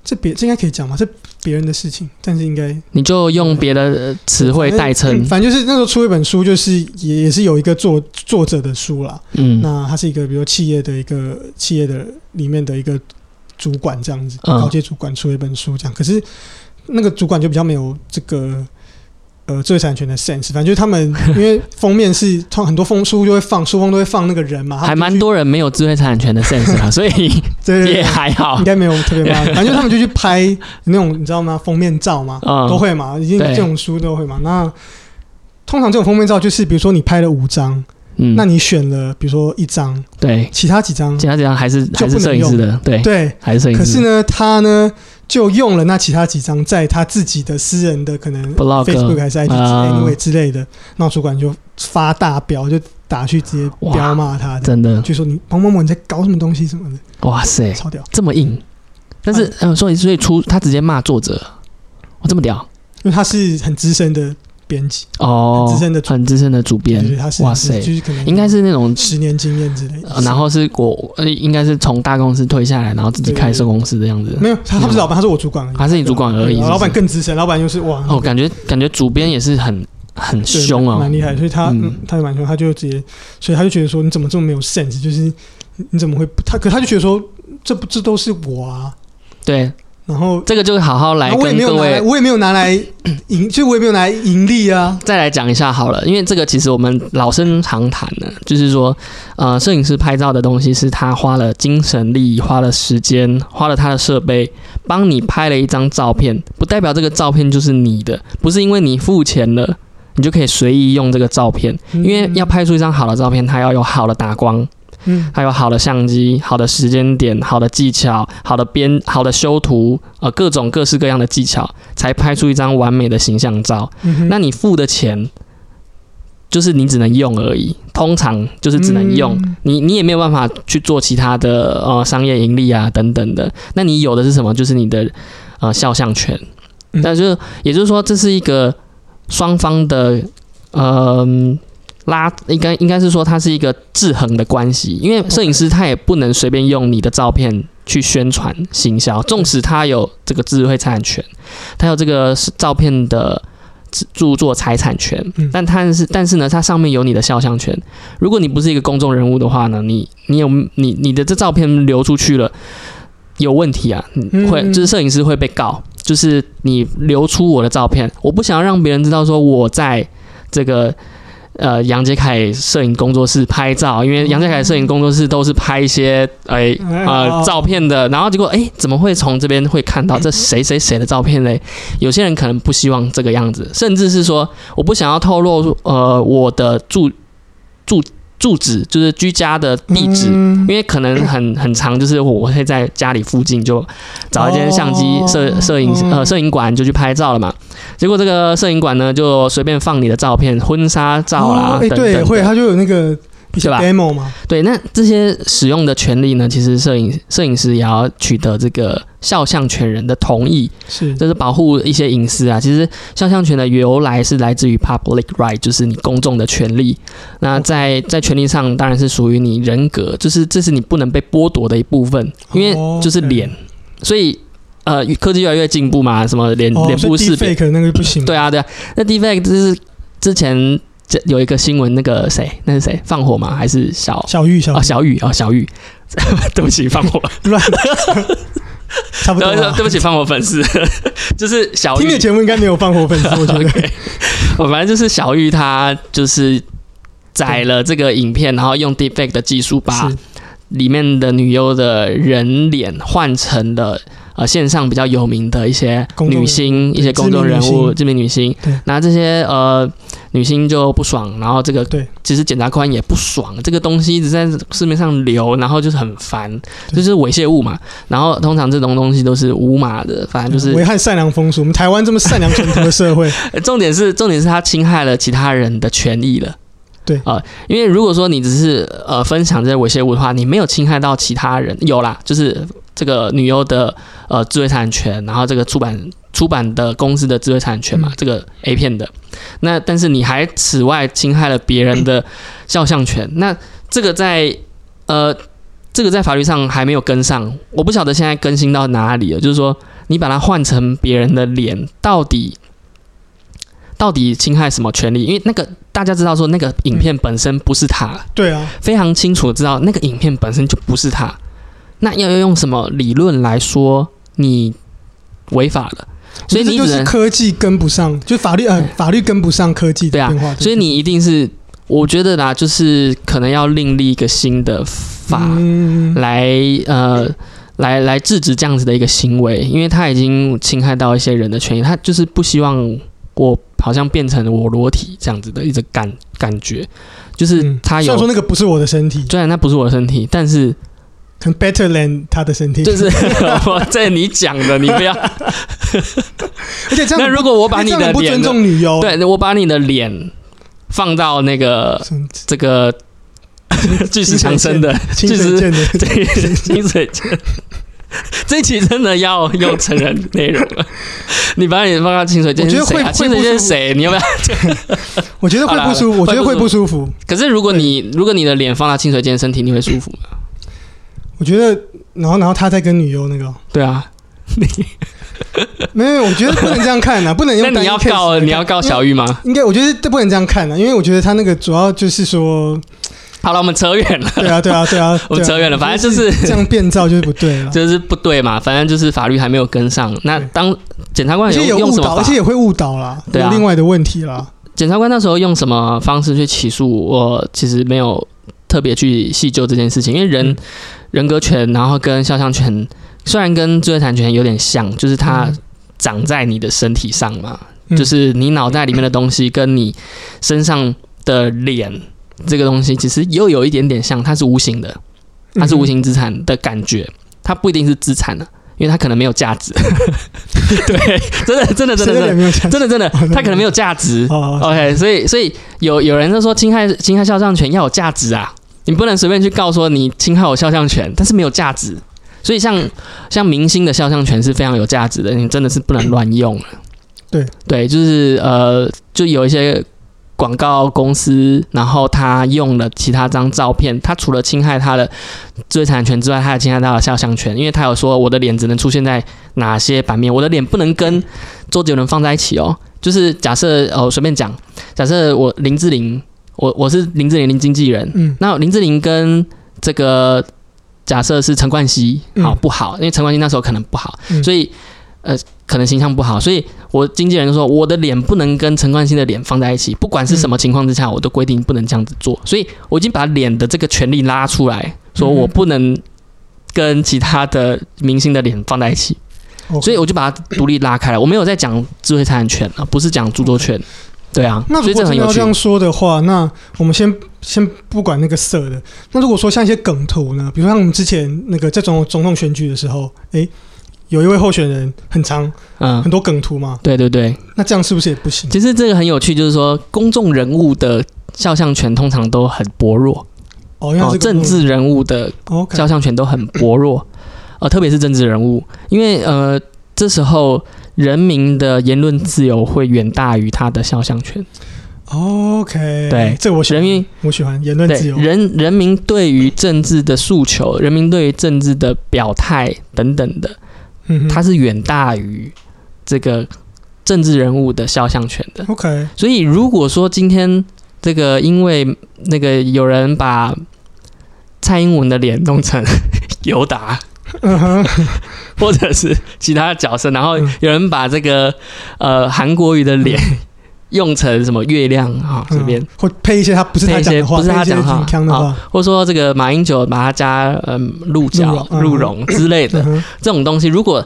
这别这应该可以讲吗？这别人的事情，但是应该你就用别的呃词汇代称，反正就是那时候出一本书，就是也也是有一个作作者的书啦。嗯，那他是一个比如企业的一个企业的里面的一个主管这样子，嗯高阶主管出一本书这样，可是那个主管就比较没有这个呃知识产权的 sense，反正就是他们因为封面是通很多封书就会放书封都会放那个人嘛，还蛮多人没有知识产权的 sense 啊，所以 对对对也还好应。该没有特别骂，反正就他们就去拍那种你知道吗？封面照嘛，嗯都会嘛，已经这种书都会嘛。那通常这种封面照就是，比如说你拍了五张，嗯，那你选了比如说一张，对，其他几张其他几张还是还是摄影师的，对，对，还是摄影师。可是呢，他呢就用了那其他几张在他自己的私人的可能 Blog Facebook 还是 IG 之类的，那主管就发大飙，就打去直接彪骂他，真的，就说你某某某你在搞什么东西什么的，哇塞，超屌。这么硬。但是，嗯，所以所以出他直接骂作者，我这么屌。因为他是很资深的编辑，哦，资深的主很资深的主编他是哇塞就是可能应该是那种十年经验之类的。呃。然后是我呃，应该是从大公司退下来，然后自己开设公司的样子。没有他，不是老板，他是我主管他是你主管而已老板更资深，老板又是哇哦，感觉感觉主编也是很很凶啊。蛮，厉害，所以他他就蛮凶，他就直接，所以他就觉得说你怎么这么没有 sense，就是你你怎么会他可他就觉得说这不这都是我啊，对，然后这个就好好来我也跟各没有我也没有拿来盈，就我也没有拿来盈利啊，再来讲一下好了，因为这个其实我们老生常谈的，就是说，呃，摄影师拍照的东西是他花了精神力、花了时间、花了他的设备，帮你拍了一张照片，不代表这个照片就是你的，不是因为你付钱了。你就可以随意用这个照片，因为要拍出一张好的照片，它要有好的打光，嗯还有好的相机、好的时间点、好的技巧、好的编、好的修图，呃，各种各式各样的技巧，才拍出一张完美的形象照。嗯那你付的钱，就是你只能用而已，通常就是只能用，嗯你你也没有办法去做其他的呃商业盈利啊等等的。那你有的是什么？就是你的呃肖像权。嗯但是也就是说，这是一个双方的呃拉，应该应该是说它是一个制衡的关系，因为摄影师他也不能随便用你的照片去宣传行销，纵使他有这个智慧财产权，他有这个照片的。著作财产权嗯，但他是但是呢，它上面有你的肖像权。如果你不是一个公众人物的话呢，你你有你你的这照片流出去了，有问题啊，嗯会就是摄影师会被告，就是你流出我的照片，我不想要让别人知道说我在这个呃杨杰凯摄影工作室拍照，因为杨杰凯摄影工作室都是拍一些哎呃照片的，然后结果哎怎么会从这边会看到这谁谁谁的照片嘞？有些人可能不希望这个样子，甚至是说我不想要透露呃我的住住住址，就是居家的地址。嗯因为可能很很长，就是我会在家里附近就找一间相机哦摄摄影嗯呃摄影馆就去拍照了嘛。结果这个摄影馆呢就随便放你的照片，婚纱照啦哦哎对会，他就有那个一些对吧对，那这些使用的权利呢，其实摄影摄影师也要取得这个肖像权人的同意，是。这是保护一些隐私啊。其实肖像权的由来是来自于 public right，就是你公众的权利。那在在权利上当然是属于你人格，就是这是你不能被剥夺的一部分，因为哦就是脸，所以呃科技越来越进步嘛，什么脸哦，脸部识别。那个不行，对啊对啊。那 defect 就是之前这有一个新闻，那个谁，那是谁放火吗？还是小？小玉小哦，玉小雨哦，小玉，对不起，放火，乱，差不多对。对不起，放火粉丝，就是小玉。听的，节目应该没有放火粉丝，我觉得。我反正就是小玉，她就是载了这个影片，然后用 deepfake 的技术把是。里面的女优的人脸换成了呃线上比较有名的一些女星、一些公众人物、知知名女星。对，那这些呃女星就不爽，然后这个对其实检察官也不爽，这个东西一直在市面上流，然后就是很烦，对就是猥亵物嘛。然后通常这种东西都是无码的，反正就是危害善良风俗。我们台湾这么善良淳朴的社会，呃 重点是重点是他侵害了其他人的权益了。对啊、因为如果说你只是呃分享这些猥亵物的话，你没有侵害到其他人，有啦，就是这个女优的呃智慧产权，然后这个出版出版的公司的智慧产权嘛，嗯。这个 A 片的，那但是你还此外侵害了别人的肖像权，那这个在呃这个在法律上还没有跟上，我不晓得现在更新到哪里了，就是说你把它换成别人的脸，到底到底侵害什么权利？因为那个大家知道说那个影片本身不是他，对啊，非常清楚地知道那个影片本身就不是他，那要用什么理论来说你违法了？所以你这就是只能科技跟不上，就法律呃法律跟不上科技对啊的变化，所以你一定是，我觉得啦，就是可能要另立一个新的法嗯来呃。来来制止这样子的一个行为，因为他已经侵害到一些人的权益，他就是不希望我好像变成我裸体这样子的一个感感觉，就是嗯他有虽然说那个不是我的身体，虽然那不是我的身体，但是很 better than 他的身体，就是 我这你讲的，你不要。而且这样那如果我把你的脸不尊重女优，对我把你的脸放到那个嗯，这个 巨石强森的清巨石水剑的，这个清水剑，这期真的要用成人内容了。你把你放到清水剑我觉得会？清水剑是谁？你要不要？我觉得会不舒服，我觉得会不舒服。可是如果你如果你的脸放到清水剑身体，你会舒服吗？我觉得，然后然后他在跟女优那个，对啊，没有，我觉得不能这样看啊，不能用 那你要告你要告小玉吗？应该我觉得这不能这样看啊，因为我觉得他那个主要就是说，好了，我们扯远了，对啊，对啊，对啊，我扯远了反正就是这样变造就是不对了，就是不对嘛。反正就是法律还没有跟上。那对当检察官而且有误导，用用什么法而且也会误导啦，对啊有另外的问题啦。检察官那时候用什么方式去起诉我？其实没有特别去细究这件事情，因为人、嗯人格权，然后跟肖像权虽然跟知识产权有点像，就是它嗯。长在你的身体上嘛，嗯。就是你脑袋里面的东西跟你身上的脸这个东西，其实又有一点点像，它是无形的，它是无形资产的感觉，它不一定是资产的，因为它可能没有价值。对，真的，真的，真的，真的真的真的，它可能没有价值。哦，OK，所以所以有有人就说侵害侵害肖像权要有价值啊，你不能随便去告说你侵害我肖像权，但是没有价值。所以像像明星的肖像权是非常有价值的，你真的是不能乱用了。对对，就是呃，就有一些广告公司，然后他用了其他张照片，他除了侵害他的知识产权之外，他还侵害他的肖像权，因为他有说我的脸只能出现在哪些版面，我的脸不能跟周杰伦放在一起哦。就是假设哦，随便讲，假设我林志玲，我我是林志玲林经纪人，嗯。那林志玲跟这个假设是陈冠希，好、嗯不好？因为陈冠希那时候可能不好，嗯。所以呃可能形象不好，所以我经纪人就说我的脸不能跟陈冠希的脸放在一起，不管是什么情况之下，我都规定不能这样子做，所以我已经把脸的这个权利拉出来，说我不能跟其他的明星的脸放在一起，所以我就把它独立拉开了。我没有在讲智慧财产权啊，不是讲著作权。对啊，那如果真的要这。样说的话，那我们先先不管那个色的。那如果说像一些梗图呢，比如像我们之前那个在总总统选举的时候，诶，有一位候选人很长嗯很，多梗图嘛，对对对，那这样是不是也不行？其实这个很有趣，就是说公众人物的肖像权通常都很薄弱哦，因为哦，政治人物的肖像权都很薄弱，呃，特别是政治人物，因为呃，这时候人民的言论自由会远大于他的肖像权。OK，对这我喜欢，人民我喜欢言论自由。人人民对于政治的诉求，人民对于政治的表态等等的，嗯它是远大于这个政治人物的肖像权的。OK，所以如果说今天这个因为那个有人把蔡英文的脸弄成 尤达，或者是其他角色，然后嗯。有人把这个呃韩国瑜的脸用成什么月亮啊这边，嗯或配一些他不是他讲的不是他讲的话挺腔的话，或者说这个马英九把他加嗯鹿角鹿茸、嗯。之类的嗯这种东西，如果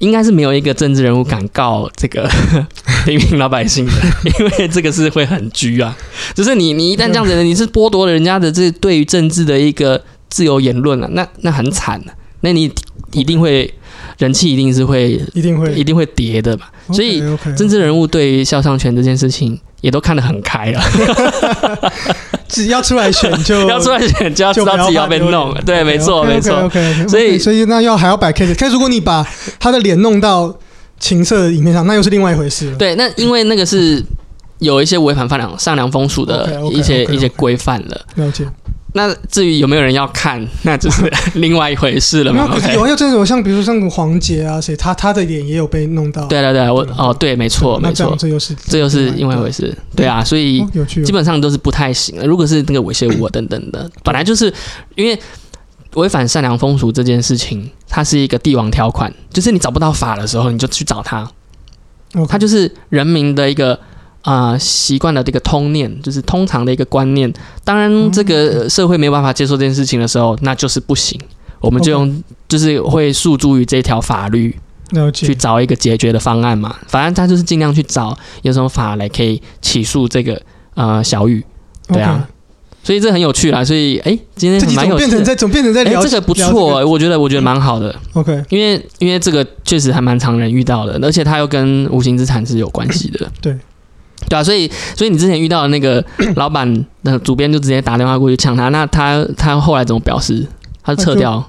应该是没有一个政治人物敢告这个 平民老百姓的，因为这个是会很拘啊。就是你你一旦这样子，你是剥夺了人家的这对于政治的一个自由言论了、那那很惨的、那你一定会人气一定是会一定会一定会跌的嘛。所以政治人物对于肖像权这件事情也都看得很开了，只要出来选就 要出来选就要知道自己要被弄，对，没错没错。OK，所以所以那要还要摆 case，可是如果你把他的脸弄到情色的影片上，那又是另外一回事了。对，那因为那个是有一些违反善良善良风俗的一些一些规范了。了解。那至于有没有人要看，那就是 另外一回事了嘛。没有，可是有这种像比如说像黄杰啊，谁他他的脸也有被弄到。对对对，我哦对，没错没错这又是这又是另外一回事。对啊，所以。基本上都是不太行的。如果是那个猥亵物啊等等的，本来就是因为违反善良风俗这件事情，它是一个帝王条款，就是你找不到法的时候，你就去找他，OK 它就是人民的一个啊习惯的这个通念，就是通常的一个观念。当然，这个社会没有办法接受这件事情的时候，那就是不行。我们就用就是会诉诸于这条法律。去找一个解决的方案嘛。反正他就是尽量去找有什么法来可以起诉这个呃小雨，对啊所以这很有趣啦。所以哎，今天这集蛮有趣的。变成在总变成在哎，聊这个不错、欸，我觉得我觉得蛮好的，OK，因为因为这个确实还蛮常人遇到的，而且它又跟无形资产是有关系的。对，对啊，所以所以你之前遇到的那个 老板的主编就直接打电话过去呛他，那他他后来怎么表示？他是撤掉，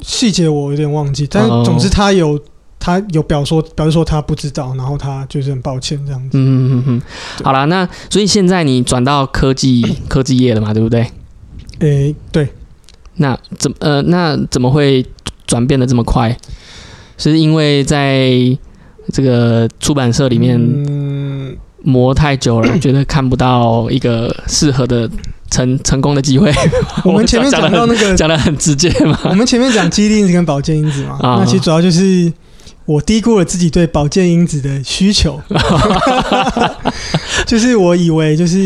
细节我有点忘记，但总之他有他有表说表示说他不知道，然后他就是很抱歉这样子。嗯嗯嗯嗯，好啦，那所以现在你转到科技科技业了嘛，对不对？诶，对，那怎呃那怎么会转变的这么快？是因为在这个出版社里面嗯，磨太久了，觉得看不到一个适合的成 成功的机会。我们前面讲到那个，讲的很直接嘛，我们前面讲激励因子跟保健因子嘛，啊那其实主要就是我低估了自己对保健因子的需求，就是我以为就是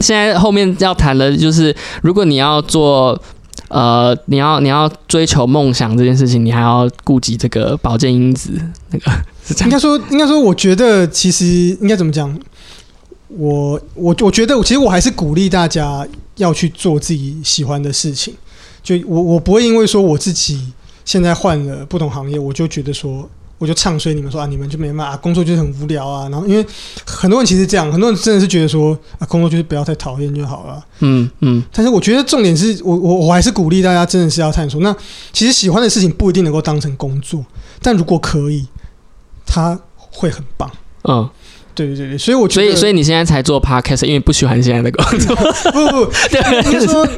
现在后面要谈的就是，如果你要做。呃，你要你要追求梦想这件事情，你还要顾及这个保健因子，那个是这样。应该说，应该说，我觉得其实应该怎么讲？我我我觉得，其实我还是鼓励大家要去做自己喜欢的事情。就我我不会因为说我自己现在换了不同行业，我就觉得说我就唱衰你们说啊，你们就没办法、啊工作就是很无聊啊。然后因为很多人其实这样，很多人真的是觉得说啊，工作就是不要太讨厌就好了。嗯嗯但是我觉得重点是我我我还是鼓励大家真的是要探索。那其实喜欢的事情不一定能够当成工作，但如果可以，它会很棒。嗯，对对对对，所以我觉得，所以所以你现在才做 podcast，因为不喜欢现在的工作。不不不，应该说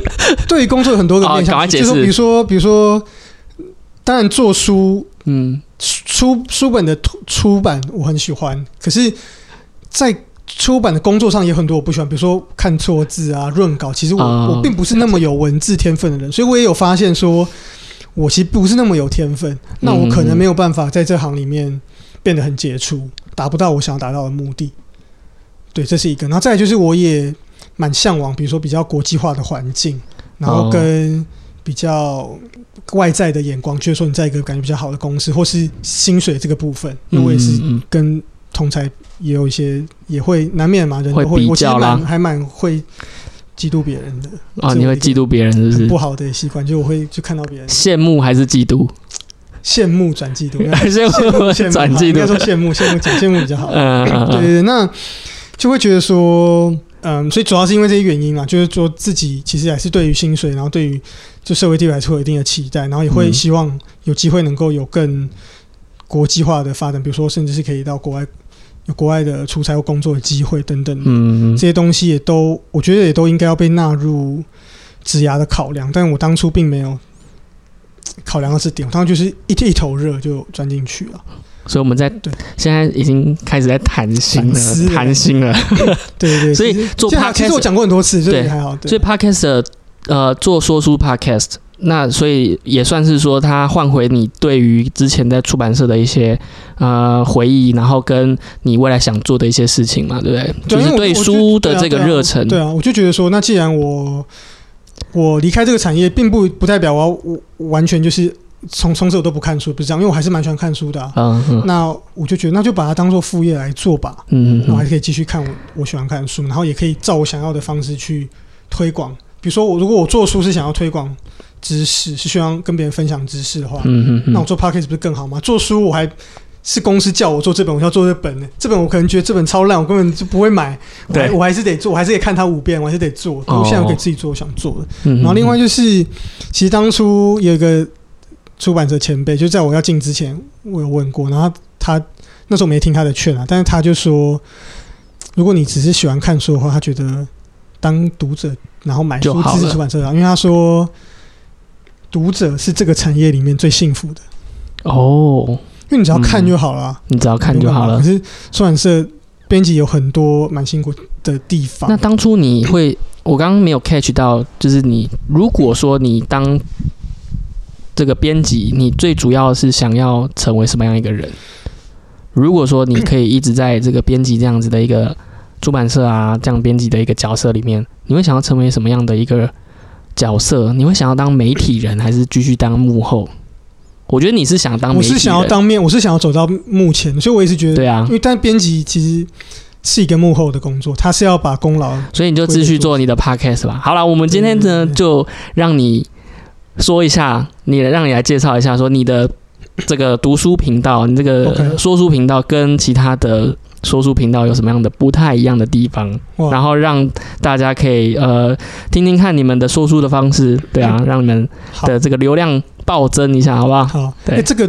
对于工作有很多个面向，就是说比如说比如说，当然做书嗯。出书本的出出版我很喜欢，可是，在出版的工作上也很多我不喜欢，比如说看错字啊、润稿，其实我、哦。我并不是那么有文字天分的人，所以我也有发现说，我其实不是那么有天分，那我可能没有办法在这行里面变得很杰出，达不到我想要达到的目的。对，这是一个。然后再来就是，我也蛮向往，比如说比较国际化的环境，然后哦跟比较外在的眼光，就是说你在一个感觉比较好的公司，或是薪水这个部分，因为我也是跟同才也有一些也会难免嘛，人会都会，我其实比较啦蛮还蛮会嫉妒别人的，啊，你会嫉妒别人是不是很不？好的习惯，就我会去看到别人羡慕还是嫉妒？羡慕转嫉妒，羡慕羡慕转嫉应该说？羡慕羡慕讲羡慕比较好。嗯对对对，那就会觉得说，嗯，所以主要是因为这些原因嘛，就是说自己其实还是对于薪水，然后对于就社会地位还是会有一定的期待，然后也会希望有机会能够有更国际化的发展，比如说甚至是可以到国外有国外的出差或工作的机会等等，嗯这些东西也都我觉得也都应该要被纳入职涯的考量，但我当初并没有。考量的是点，我当时就是一一头热就钻进去了。所以我们在对现在已经开始在谈心了，谈心了。对对 对，所以做 podcast- 我讲过很多次，这对还好。对所以 podcast 的呃做说书 podcast，那所以也算是说他换回你对于之前在出版社的一些呃回忆，然后跟你未来想做的一些事情嘛，对不对？对就是对书的这个热忱。对啊，我就觉得说，那既然我我离开这个产业，并不不代表我完全就是从从此我都不看书，不是这样，因为我还是蛮喜欢看书的啊、嗯嗯那我就觉得，那就把它当做副业来做吧，嗯嗯然后还可以继续看我我喜欢看的书，然后也可以照我想要的方式去推广。比如说，我如果我做书是想要推广知识，是希望跟别人分享知识的话，嗯嗯嗯，那我做 podcast 不是更好吗？做书我还是公司叫我做这本，我要做这本呢。这本我可能觉得这本超烂，我根本就不会买。对我还是得做，我还是得看它五遍，我还是得做。哦我现在我可以自己做我想做的。嗯，然后另外就是，其实当初有一个出版社前辈，就在我要进之前，我有问过，然后他那时候没听他的劝啊，但是他就说，如果你只是喜欢看书的话，他觉得当读者然后买书支持出版社啊，因为他说。读者是这个产业里面最幸福的，哦，因为你只要看就好了啊、你只要看就好了可。是出版社编辑有很多蛮辛苦的地方。那当初你会，我刚刚没有 catch 到，就是你如果说你当这个编辑，你最主要是想要成为什么样一个人？如果说你可以一直在这个编辑这样子的一个出版社啊，这样编辑的一个角色里面，你会想要成为什么样的一个角色？你会想要当媒体人，还是继续当幕后？我觉得你是想当我是想要当面，我是想要走到幕前，所以我也是觉得，对啊。因，为但编辑其实是一个幕后的工作，他是要把功劳所以你就继续做你的 podcast 吧。好了，我们今天呢就让你说一下，你让你来介绍一下，说你的这个读书频道，你这个说书频道跟其他的说书频道有什么样的不太一样的地方，然后让大家可以呃听听看你们的说书的方式，对啊，让你们的这个流量暴增一下，好不好？好，对哎，这个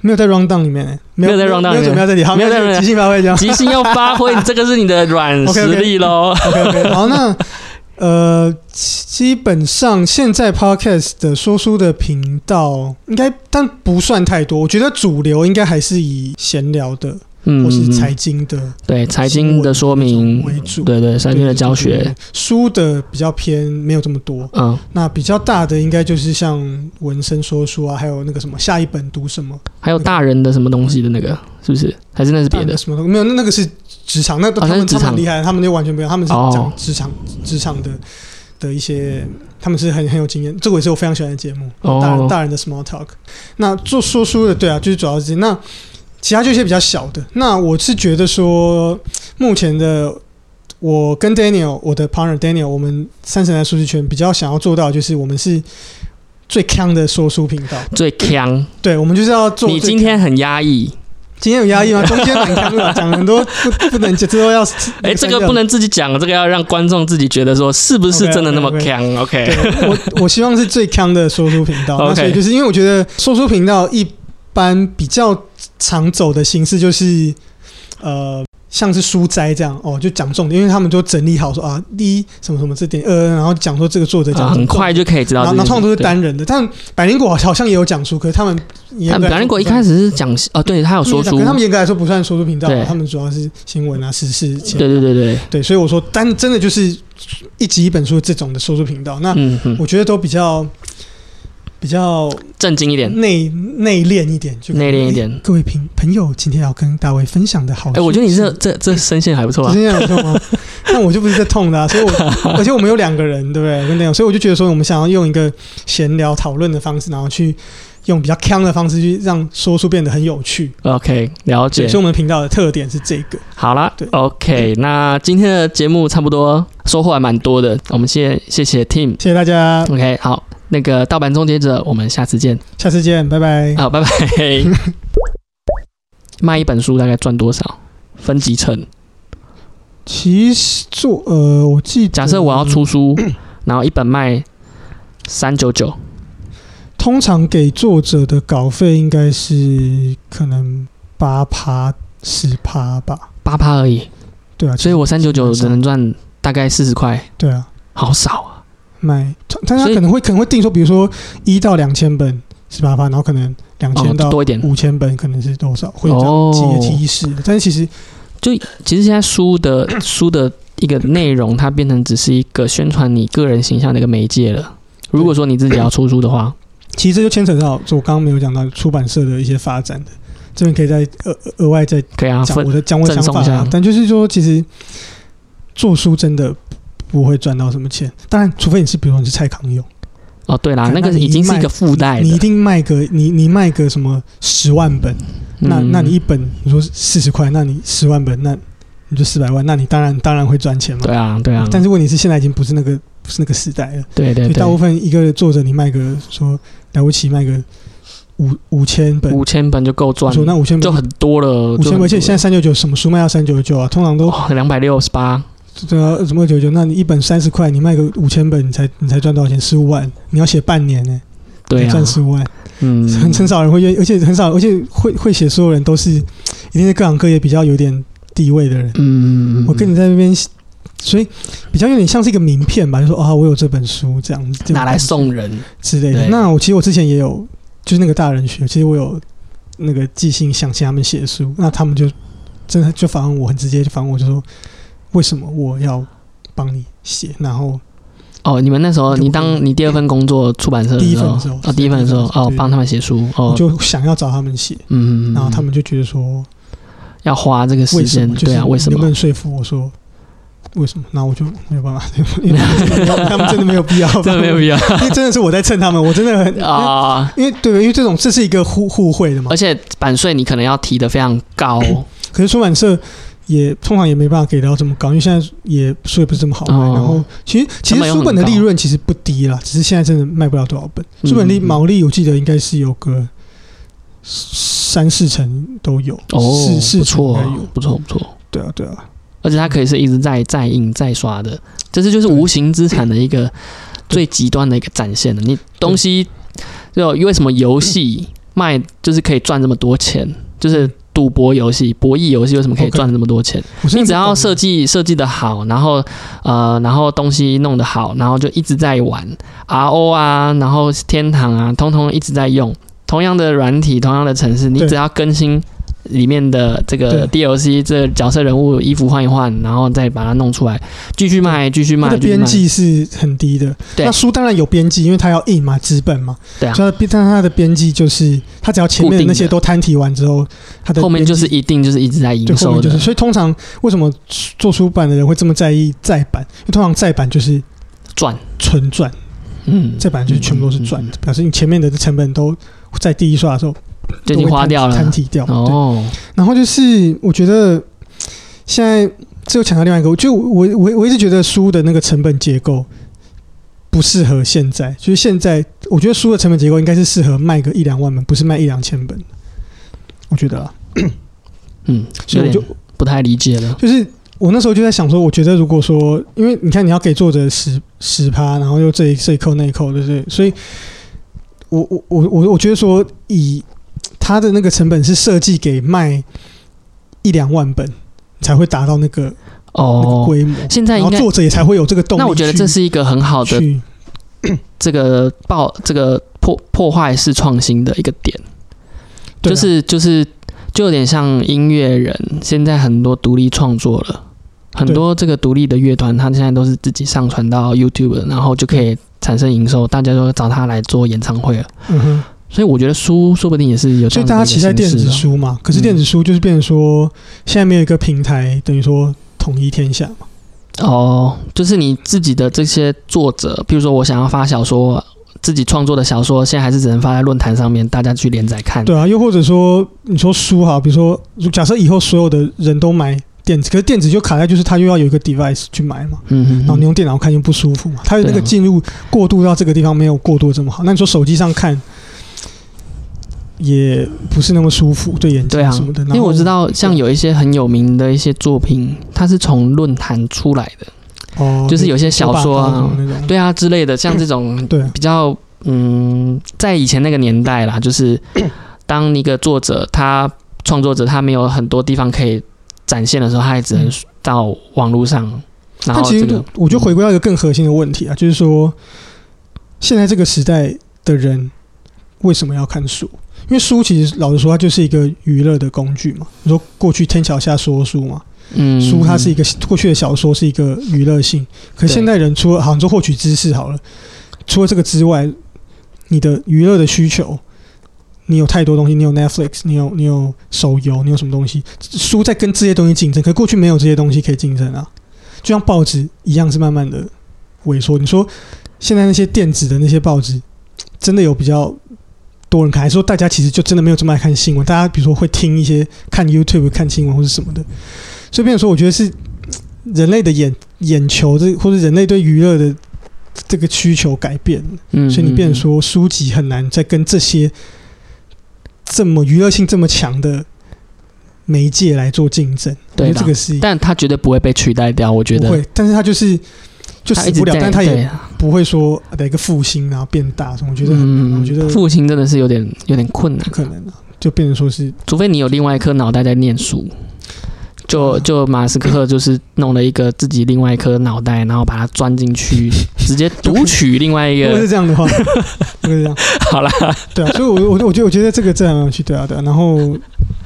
没有在 round down 里面，哎没没有在 round down 没有里面准备在这里，好，没有在即兴发挥这样。即兴要发挥，这个是你的软实力喽。OK OK，好，那 呃，基本上现在 Podcast 的说书的频道应该，但不算太多。我觉得主流应该还是以闲聊的，嗯，或是嗯财经的对财经的说明为主。对对，财经的教学。书的比较偏没有这么多。嗯，那比较大的应该就是像文生说书啊，还有那个什么下一本读什么，还有大人的什么东西的那个，是不是？还是那是别的？什么东西？没有，那那个是职场，那他们职场。他们很厉害，他们就完全不一样，他们是哦。讲职场职场的的一些，他们是很很有经验，这个也是我非常喜欢的节目，哦。大人大人的 small talk。那做说书的，对啊，就是主要是那其他就一些比较小的。那我是觉得说，目前的我跟 Daniel，我的 partner Daniel，我们三神来数据圈比较想要做到，就是我们是最强的说书频道。最强，对，我们就是要做你今天很压抑，今天有压抑吗？中间很强的，讲很多不不能最后要。哎，这个不能自己讲，这个要让观众自己觉得说是不是真的那么强？OK，对我我希望是最强的说书频道。OK 那所以就是因为我觉得说书频道一般比较常走的形式就是呃。像是书斋这样哦，就讲重点，因为他们就整理好说啊，第一什么什么这点，呃，然后讲说这个作者讲啊，很快就可以知道。然后通常都是。单人的，但百灵果好像也有讲书，可是他们严但格来说表演国一开始是讲哦，对他有说书他们严格来说不算说书频道，他们主要是新闻啊、时事、对对对对，对，所以我说单真的就是一集一本书这种的说书频道，那我觉得都比较比较正经一点。内内敛一点，就内敛一点诶各位朋朋友，今天要跟大卫分享的好书哎，是，我觉得你这这这声线还不错啊声线还不错吗？但我就不是在痛的、啊，所以我 而且我们有两个人，对不对？跟那样，所以我就觉得说，我们想要用一个闲聊讨论的方式，然后去用比较腔的方式去让说书变得很有趣。OK，了解对，。所以我们频道的特点是这个。好啦对，OK，那今天的节目差不多收获还蛮多的，我们谢谢谢 Tim。谢谢大家，OK，好，那个盗版终结者，我们下次见。下次见，拜拜。好，拜拜。卖一本书大概赚多少？分几成？其实做呃，我记得假设我要出书，然后一本卖三九九，通常给作者的稿费应该是可能八趴十趴吧，八趴而已，对啊，所以我三九九只能赚大概四十块，对啊好少啊。卖，但他可能会可能会定说，比如说一到两千本十八趴，然后可能两千哦，到多一点。五千本可能是多少，会有样阶梯式。的，但是其实就其实现在书的 书的一个内容，它变成只是一个宣传你个人形象的一个媒介了。如果说你自己要出书的话，其实这就牵扯到，就我刚刚没有讲到出版社的一些发展的，这边可以再额额外再可以啊，分讲我的讲我的想法啊。但就是说，其实做书真的不会赚到什么钱。当然，除非你是比如说你是蔡康永，哦，对啦，那个已经是一个附带，你一定卖个你你卖个什么十万本，那嗯。那你一本你说四十块，那你十万本，那你就四百万，那你当然当然会赚钱嘛。对啊，对啊，但是问题是现在已经不是那个不是那个时代了，对对所以大部，分一个作者你卖个说了不起卖个五五千本，五千本就够赚我，说那五千本就很多了，五千本，而且现在三九九什么书卖到三九九啊？通常都两百六十八，对啊，怎么九九？那你一本三十块，你卖个五千本，你才你才赚多少钱？十五万，你要写半年呢、对啊赚，十五万，嗯，很很少人会愿意，而且很少，而且会会写，所有人都是一定是各行各业比较有点地位的人。嗯，我跟你在那边，所以比较有点像是一个名片吧，就说啊，我有这本书这样子，拿来送人，之类的。那我其实我之前也有，就是那个大人学，其实我有那个寄信想请他们写书，那他们就真的就反问我，很直接就反问我，就说为什么我要帮你写？然后哦，你们那时候你当你第二份工作出版社第一份的时候哦，第一份的时候哦，帮他们写书哦，我就想要找他们写，嗯，然后他们就觉得说，要花这个时间，对啊，为什么你能不？能说服我说为什么？那我就没有办法，因为 他们真的没有必要，真的没有必要 因为真的是我在蹭他们，我真的很啊！因为对，因为这种这是一个互互惠的嘛而。且版税你可能要提的非常高 可是出版社也通常也没办法给到这么高，因为现在也书也不是这么好卖。哦然后其实其实书本的利润其实不低啦，只是现在真的卖不了多少本。嗯书本利嗯毛利我记得应该是有个三四成都有，哦，四四不错有。不错不错。对啊对啊，而且它可以是一直在在印在刷的，这是就是无形资产的一个最极端的一个展现了。你东西就为什么游戏卖就是可以赚这么多钱，就是赌博游戏、博弈游戏为什么可以赚这么多钱？你只要设计设计的好，然后呃，然后东西弄得好，然后就一直在玩 RO 啊，然后天堂啊，通通一直在用。同样的软体，同样的城市，你只要更新里面的这个 DLC 这个角色人物衣服换一换，然后再把它弄出来，继续卖，继续卖，它的继续卖。边际是很低的。对。那书当然有边际，因为它要印嘛，纸本嘛，对啊。所以它但是它的边际就是它只要前面的那些都摊提完之后，它的后面就是一定就是一直在营收的，面就是，所以通常为什么做出版的人会这么在意再版？因为通常再版就是赚，纯赚，嗯，再版就是全部都是赚的，表示你前面的成本都在第一刷的时候就已经花掉了摊提掉。对，哦，然后就是我觉得现在这又强调另外一个，就我我我一直觉得书的那个成本结构不适合现在，就是现在我觉得书的成本结构应该是适合卖个一两万本，不是卖一两千本。我觉得啊，嗯，所以我就不太理解了，就是我那时候就在想说，我觉得如果说，因为你看你要给作者十十趴，然后又这一这一扣那一扣，对不对？所以我我我我我觉得说，以他的那个成本是设计给卖一两万本才会达到那个、那个哦，规模，现在应该作者也才会有这个动力。那我觉得这是一个很好的去 这个爆这个破破坏式创新的一个点，就是就是就有点像音乐人，现在很多独立创作了，很多这个独立的乐团，他现在都是自己上传到 YouTube，然后就可以产生营收，大家都找他来做演唱会了。嗯哼，所以我觉得书说不定也是有这所以大家期待电子书嘛，可是嗯电子书就是变成说，现在没有一个平台，等于说统一天下嘛。哦，就是你自己的这些作者，比如说我想要发小说，自己创作的小说，现在还是只能发在论坛上面，大家去连载看。对啊，又或者说你说书哈，比如说假设以后所有的人都买电子，可是电子就卡在就是它又要有一个 device 去买嘛，嗯嗯然后你嗯，用电脑看又不舒服嘛，它的那个进入过渡到这个地方没有过渡这么好。那你说手机上看也不是那么舒服，对眼对啊睛什么的。，因为我知道像有一些很有名的一些作品，它是从论坛出来的，哦，就是有些小说啊对啊之类的，像这种 对啊比较嗯，在以前那个年代啦，就是 当一个作者他创作者他没有很多地方可以展现的时候，他也只能到网络上，然但其实我就回归到一个更核心的问题啊，就是说现在这个时代的人为什么要看书？因为书其实老实说，它就是一个娱乐的工具嘛。你说过去天桥下说书嘛，嗯书它是一个过去的小说是一个娱乐性，可现代人除了好，你说获取知识好了，除了这个之外，你的娱乐的需求，你有太多东西，你有 Netflix，你有你有手游，你有什么东西，书在跟这些东西竞争，可是过去没有这些东西可以竞争啊，就像报纸一样是慢慢的萎缩。你说现在那些电子的那些报纸，真的有比较多人看，还是说大家其实就真的没有这么爱看新闻？大家比如说会听一些看 YouTube 看新闻或者什么的，所以变成说，我觉得是人类的眼眼球这或者人类对娱乐的这个需求改变了，嗯所以你变成嗯说书籍很难再跟这些这么娱乐性这么强的媒介来做竞争。对这个是但它绝对不会被取代掉，我觉得不会，但是它就是就死不了，但他也不会说的一个复兴然后变大什么，我觉得很，嗯我觉得复兴真的是有点有点困难不，可能啊，就变成说是除非你有另外一颗脑袋在念书。就嗯就马斯克就是弄了一个自己另外一颗脑袋，然后把它钻进去，直接读取另外一个如果是。这样的话，如果是这样。好啦，对啊，所以我我我觉得我觉得这个这样有趣，对啊对啊。然后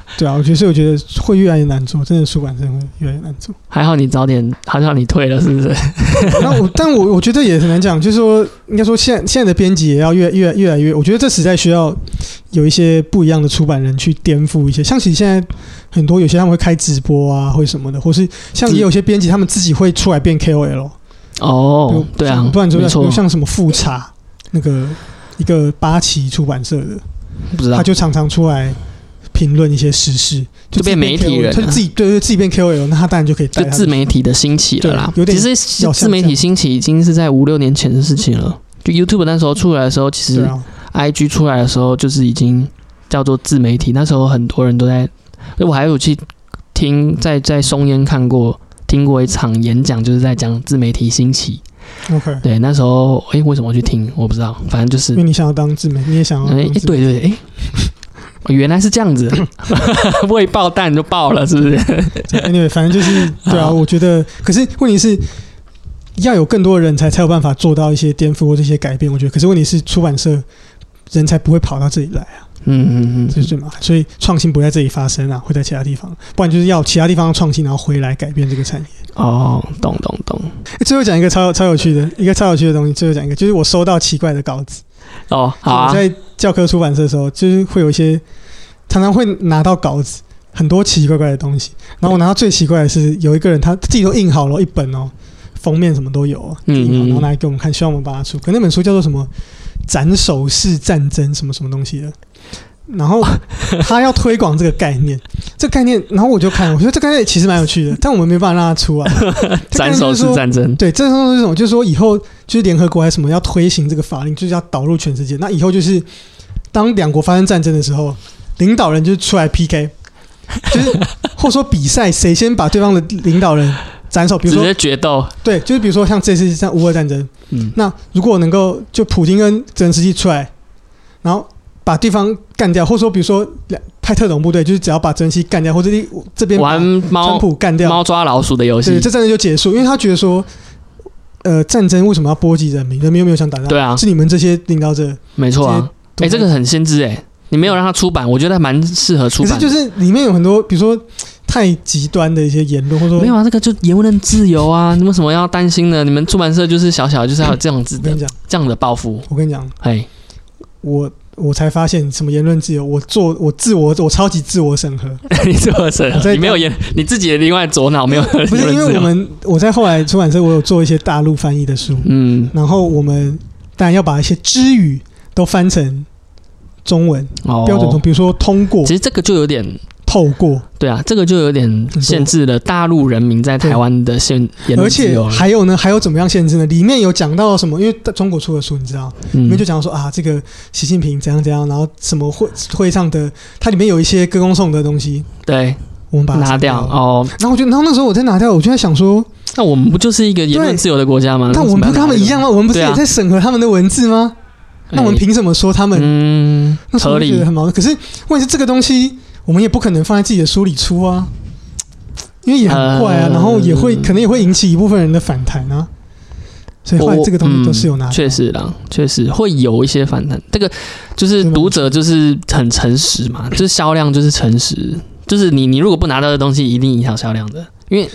对啊，我觉得所以我觉得会越来越难做，真的出版社会越来越难做。还好你早点，还好你退了，是不是？那我，但我我觉得也很难讲，就是说，应该说现在现在的编辑也要越越越来越，我觉得这实在需要有一些不一样的出版人去颠覆一些。像其实现在很多有些他们会开直播啊，或什么的，或是像也有些编辑他们自己会出来变 KOL。哦，对啊，不然就没错，像什么复查那个一个八旗出版社的，不知道他就常常出来评论一些时事，就变媒体人了他就自己对对自己变 KOL，那他当然就可以带就自媒体的兴起了啦。对有点其实自媒体兴起已经是在五六年前的事情了。就 YouTube 那时候出来的时候，其实，IG 出来的时候，就是已经叫做自媒体。那时候很多人都在，我还有去听，在在松烟看过。听过一场演讲，就是在讲自媒体兴起。OK，对，那时候诶，为什么去听？我不知道，反正就是因为你想要当自媒，你也想要哎、对对，哎、哦原来是这样子，未爆弹就爆了，是不是？anyway，反正就是对啊，我觉得，可是问题是要有更多的人才才有办法做到一些颠覆或这些改变。我觉得，可是问题是出版社人才不会跑到这里来啊，嗯嗯嗯，这是最麻烦。所以创新不在这里发生啊，会在其他地方，不然就是要其他地方创新，然后回来改变这个产业。哦，懂懂懂。最后讲一个超超有趣的一个超有趣的东西，最后讲一个，就是我收到奇怪的稿子。哦，好在教科出版社的时候，就是会有一些常常会拿到稿子，很多奇奇怪怪的东西。然后我拿到最奇怪的是，有一个人他自己都印好了一本哦，封面什么都有哦，嗯印好嗯然后拿来给我们看，希望我们帮他出。可那本书叫做什么“斩首式战争”什么什么东西的。然后 他要推广这个概念，这概念，然后我就看，我觉得这概念其实蛮有趣的，但我们没办法让他出啊。斩首式战争。对，这种是什么？就是说以后就是联合国还是什么要推行这个法令，就是要导入全世界。那以后就是当两国发生战争的时候，领导人就出来 PK，就是或者说比赛谁先把对方的领导人斩首。比如说直接决斗，对，就是比如说像这次像乌俄战争，嗯，那如果能够就普京跟泽连斯基出来，然后把对方干掉，或者说比如说派特种部队，就是只要把泽连斯基干掉，或者你这边把玩川猫普干掉，猫抓老鼠的游戏对，，这战争就结束，因为他觉得说，呃，战争为什么要波及人民？人民又没有想打仗，对啊是你们这些领导者。没错啊。哎，这个很先知哎，你没有让他出版，我觉得蛮适合出版。可是就是里面有很多，比如说太极端的一些言论，或者说没有啊，这个就言论自由啊，你们为什么要担心呢？你们出版社就是小小，就是要有这样子的我跟你讲，这样的报复。我跟你讲，哎，我我才发现什么言论自由，我做我自我我超级自我审核，你自我审我在你没有言，你自己的另外左脑没有不是因为我们我在后来出版社，我有做一些大陆翻译的书，嗯。然后我们当然要把一些知语都翻成中文哦。标准中，比如说通过。其、实这个就有点透过，对啊，这个就有点限制了大陆人民在台湾的限言而且论自由了。还有呢，还有怎么样限制呢？里面有讲到什么？因为中国出的书，你知道，里面就嗯，讲到说啊，这个习近平怎样怎样，然后什么会会上的，它里面有一些歌功颂德的东西，对，我们把它拿。掉哦。然后我觉得，然后那时候我在拿掉，我就在想说，那我们不就是一个言论自由的国家吗？那我们不跟他们一样吗？我们不是也在审核他们的文字吗？那我们凭什么说他们？嗯那合理很矛盾。可是问题是，这个东西我们也不可能放在自己的书里出啊，因为也很怪啊，呃然后也会可能也会引起一部分人的反弹啊。所以后来这个东西都是有拿确实啦，确实会有一些反弹。这个就是读者就是很诚实嘛，就是销量就是诚实，就是你你如果不拿到的东西，一定影响销量的，因为。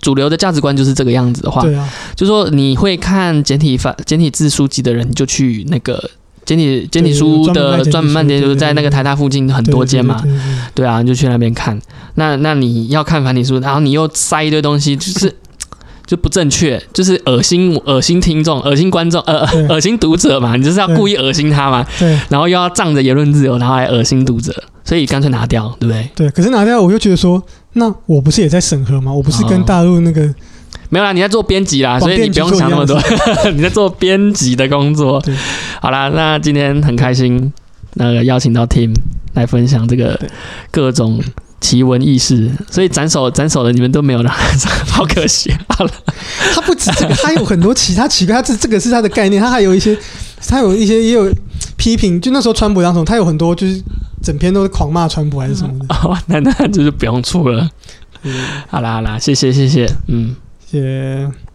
主流的价值观就是这个样子的话，对啊，就说你会看简体繁简体字书籍的人，你就去那个简体简体书的专门卖点，就是在那个台大附近很多间嘛，对啊，你就去那边看。那那你要看繁体书，然后你又塞一堆东西，就是就不正确，就是恶心恶心听众、恶心观众、呃恶心读者嘛，你就是要故意恶心他嘛，对然后又要仗着言论自由，然后来恶心读者，所以干脆拿掉，对不对？对。可是拿掉，我就觉得说，那我不是也在审核吗？我不是跟哦大陆那个没有啦，你在做编辑啦，所以你不用想那么多，你在做编辑的工作。好啦，那今天很开心，那个邀请到 Tim 来分享这个各种奇闻异事，所以斩首斩首的你们都没有拿上，好可惜。好了，他不止这个，他有很多其他奇怪，他这这个是他的概念，他还有一些，他有一些也有批评，就那时候川普当总，他有很多就是整篇都是狂骂川普还是什么的。哦，那那就是不用出了。嗯好啦好啦，谢谢谢谢，嗯。些。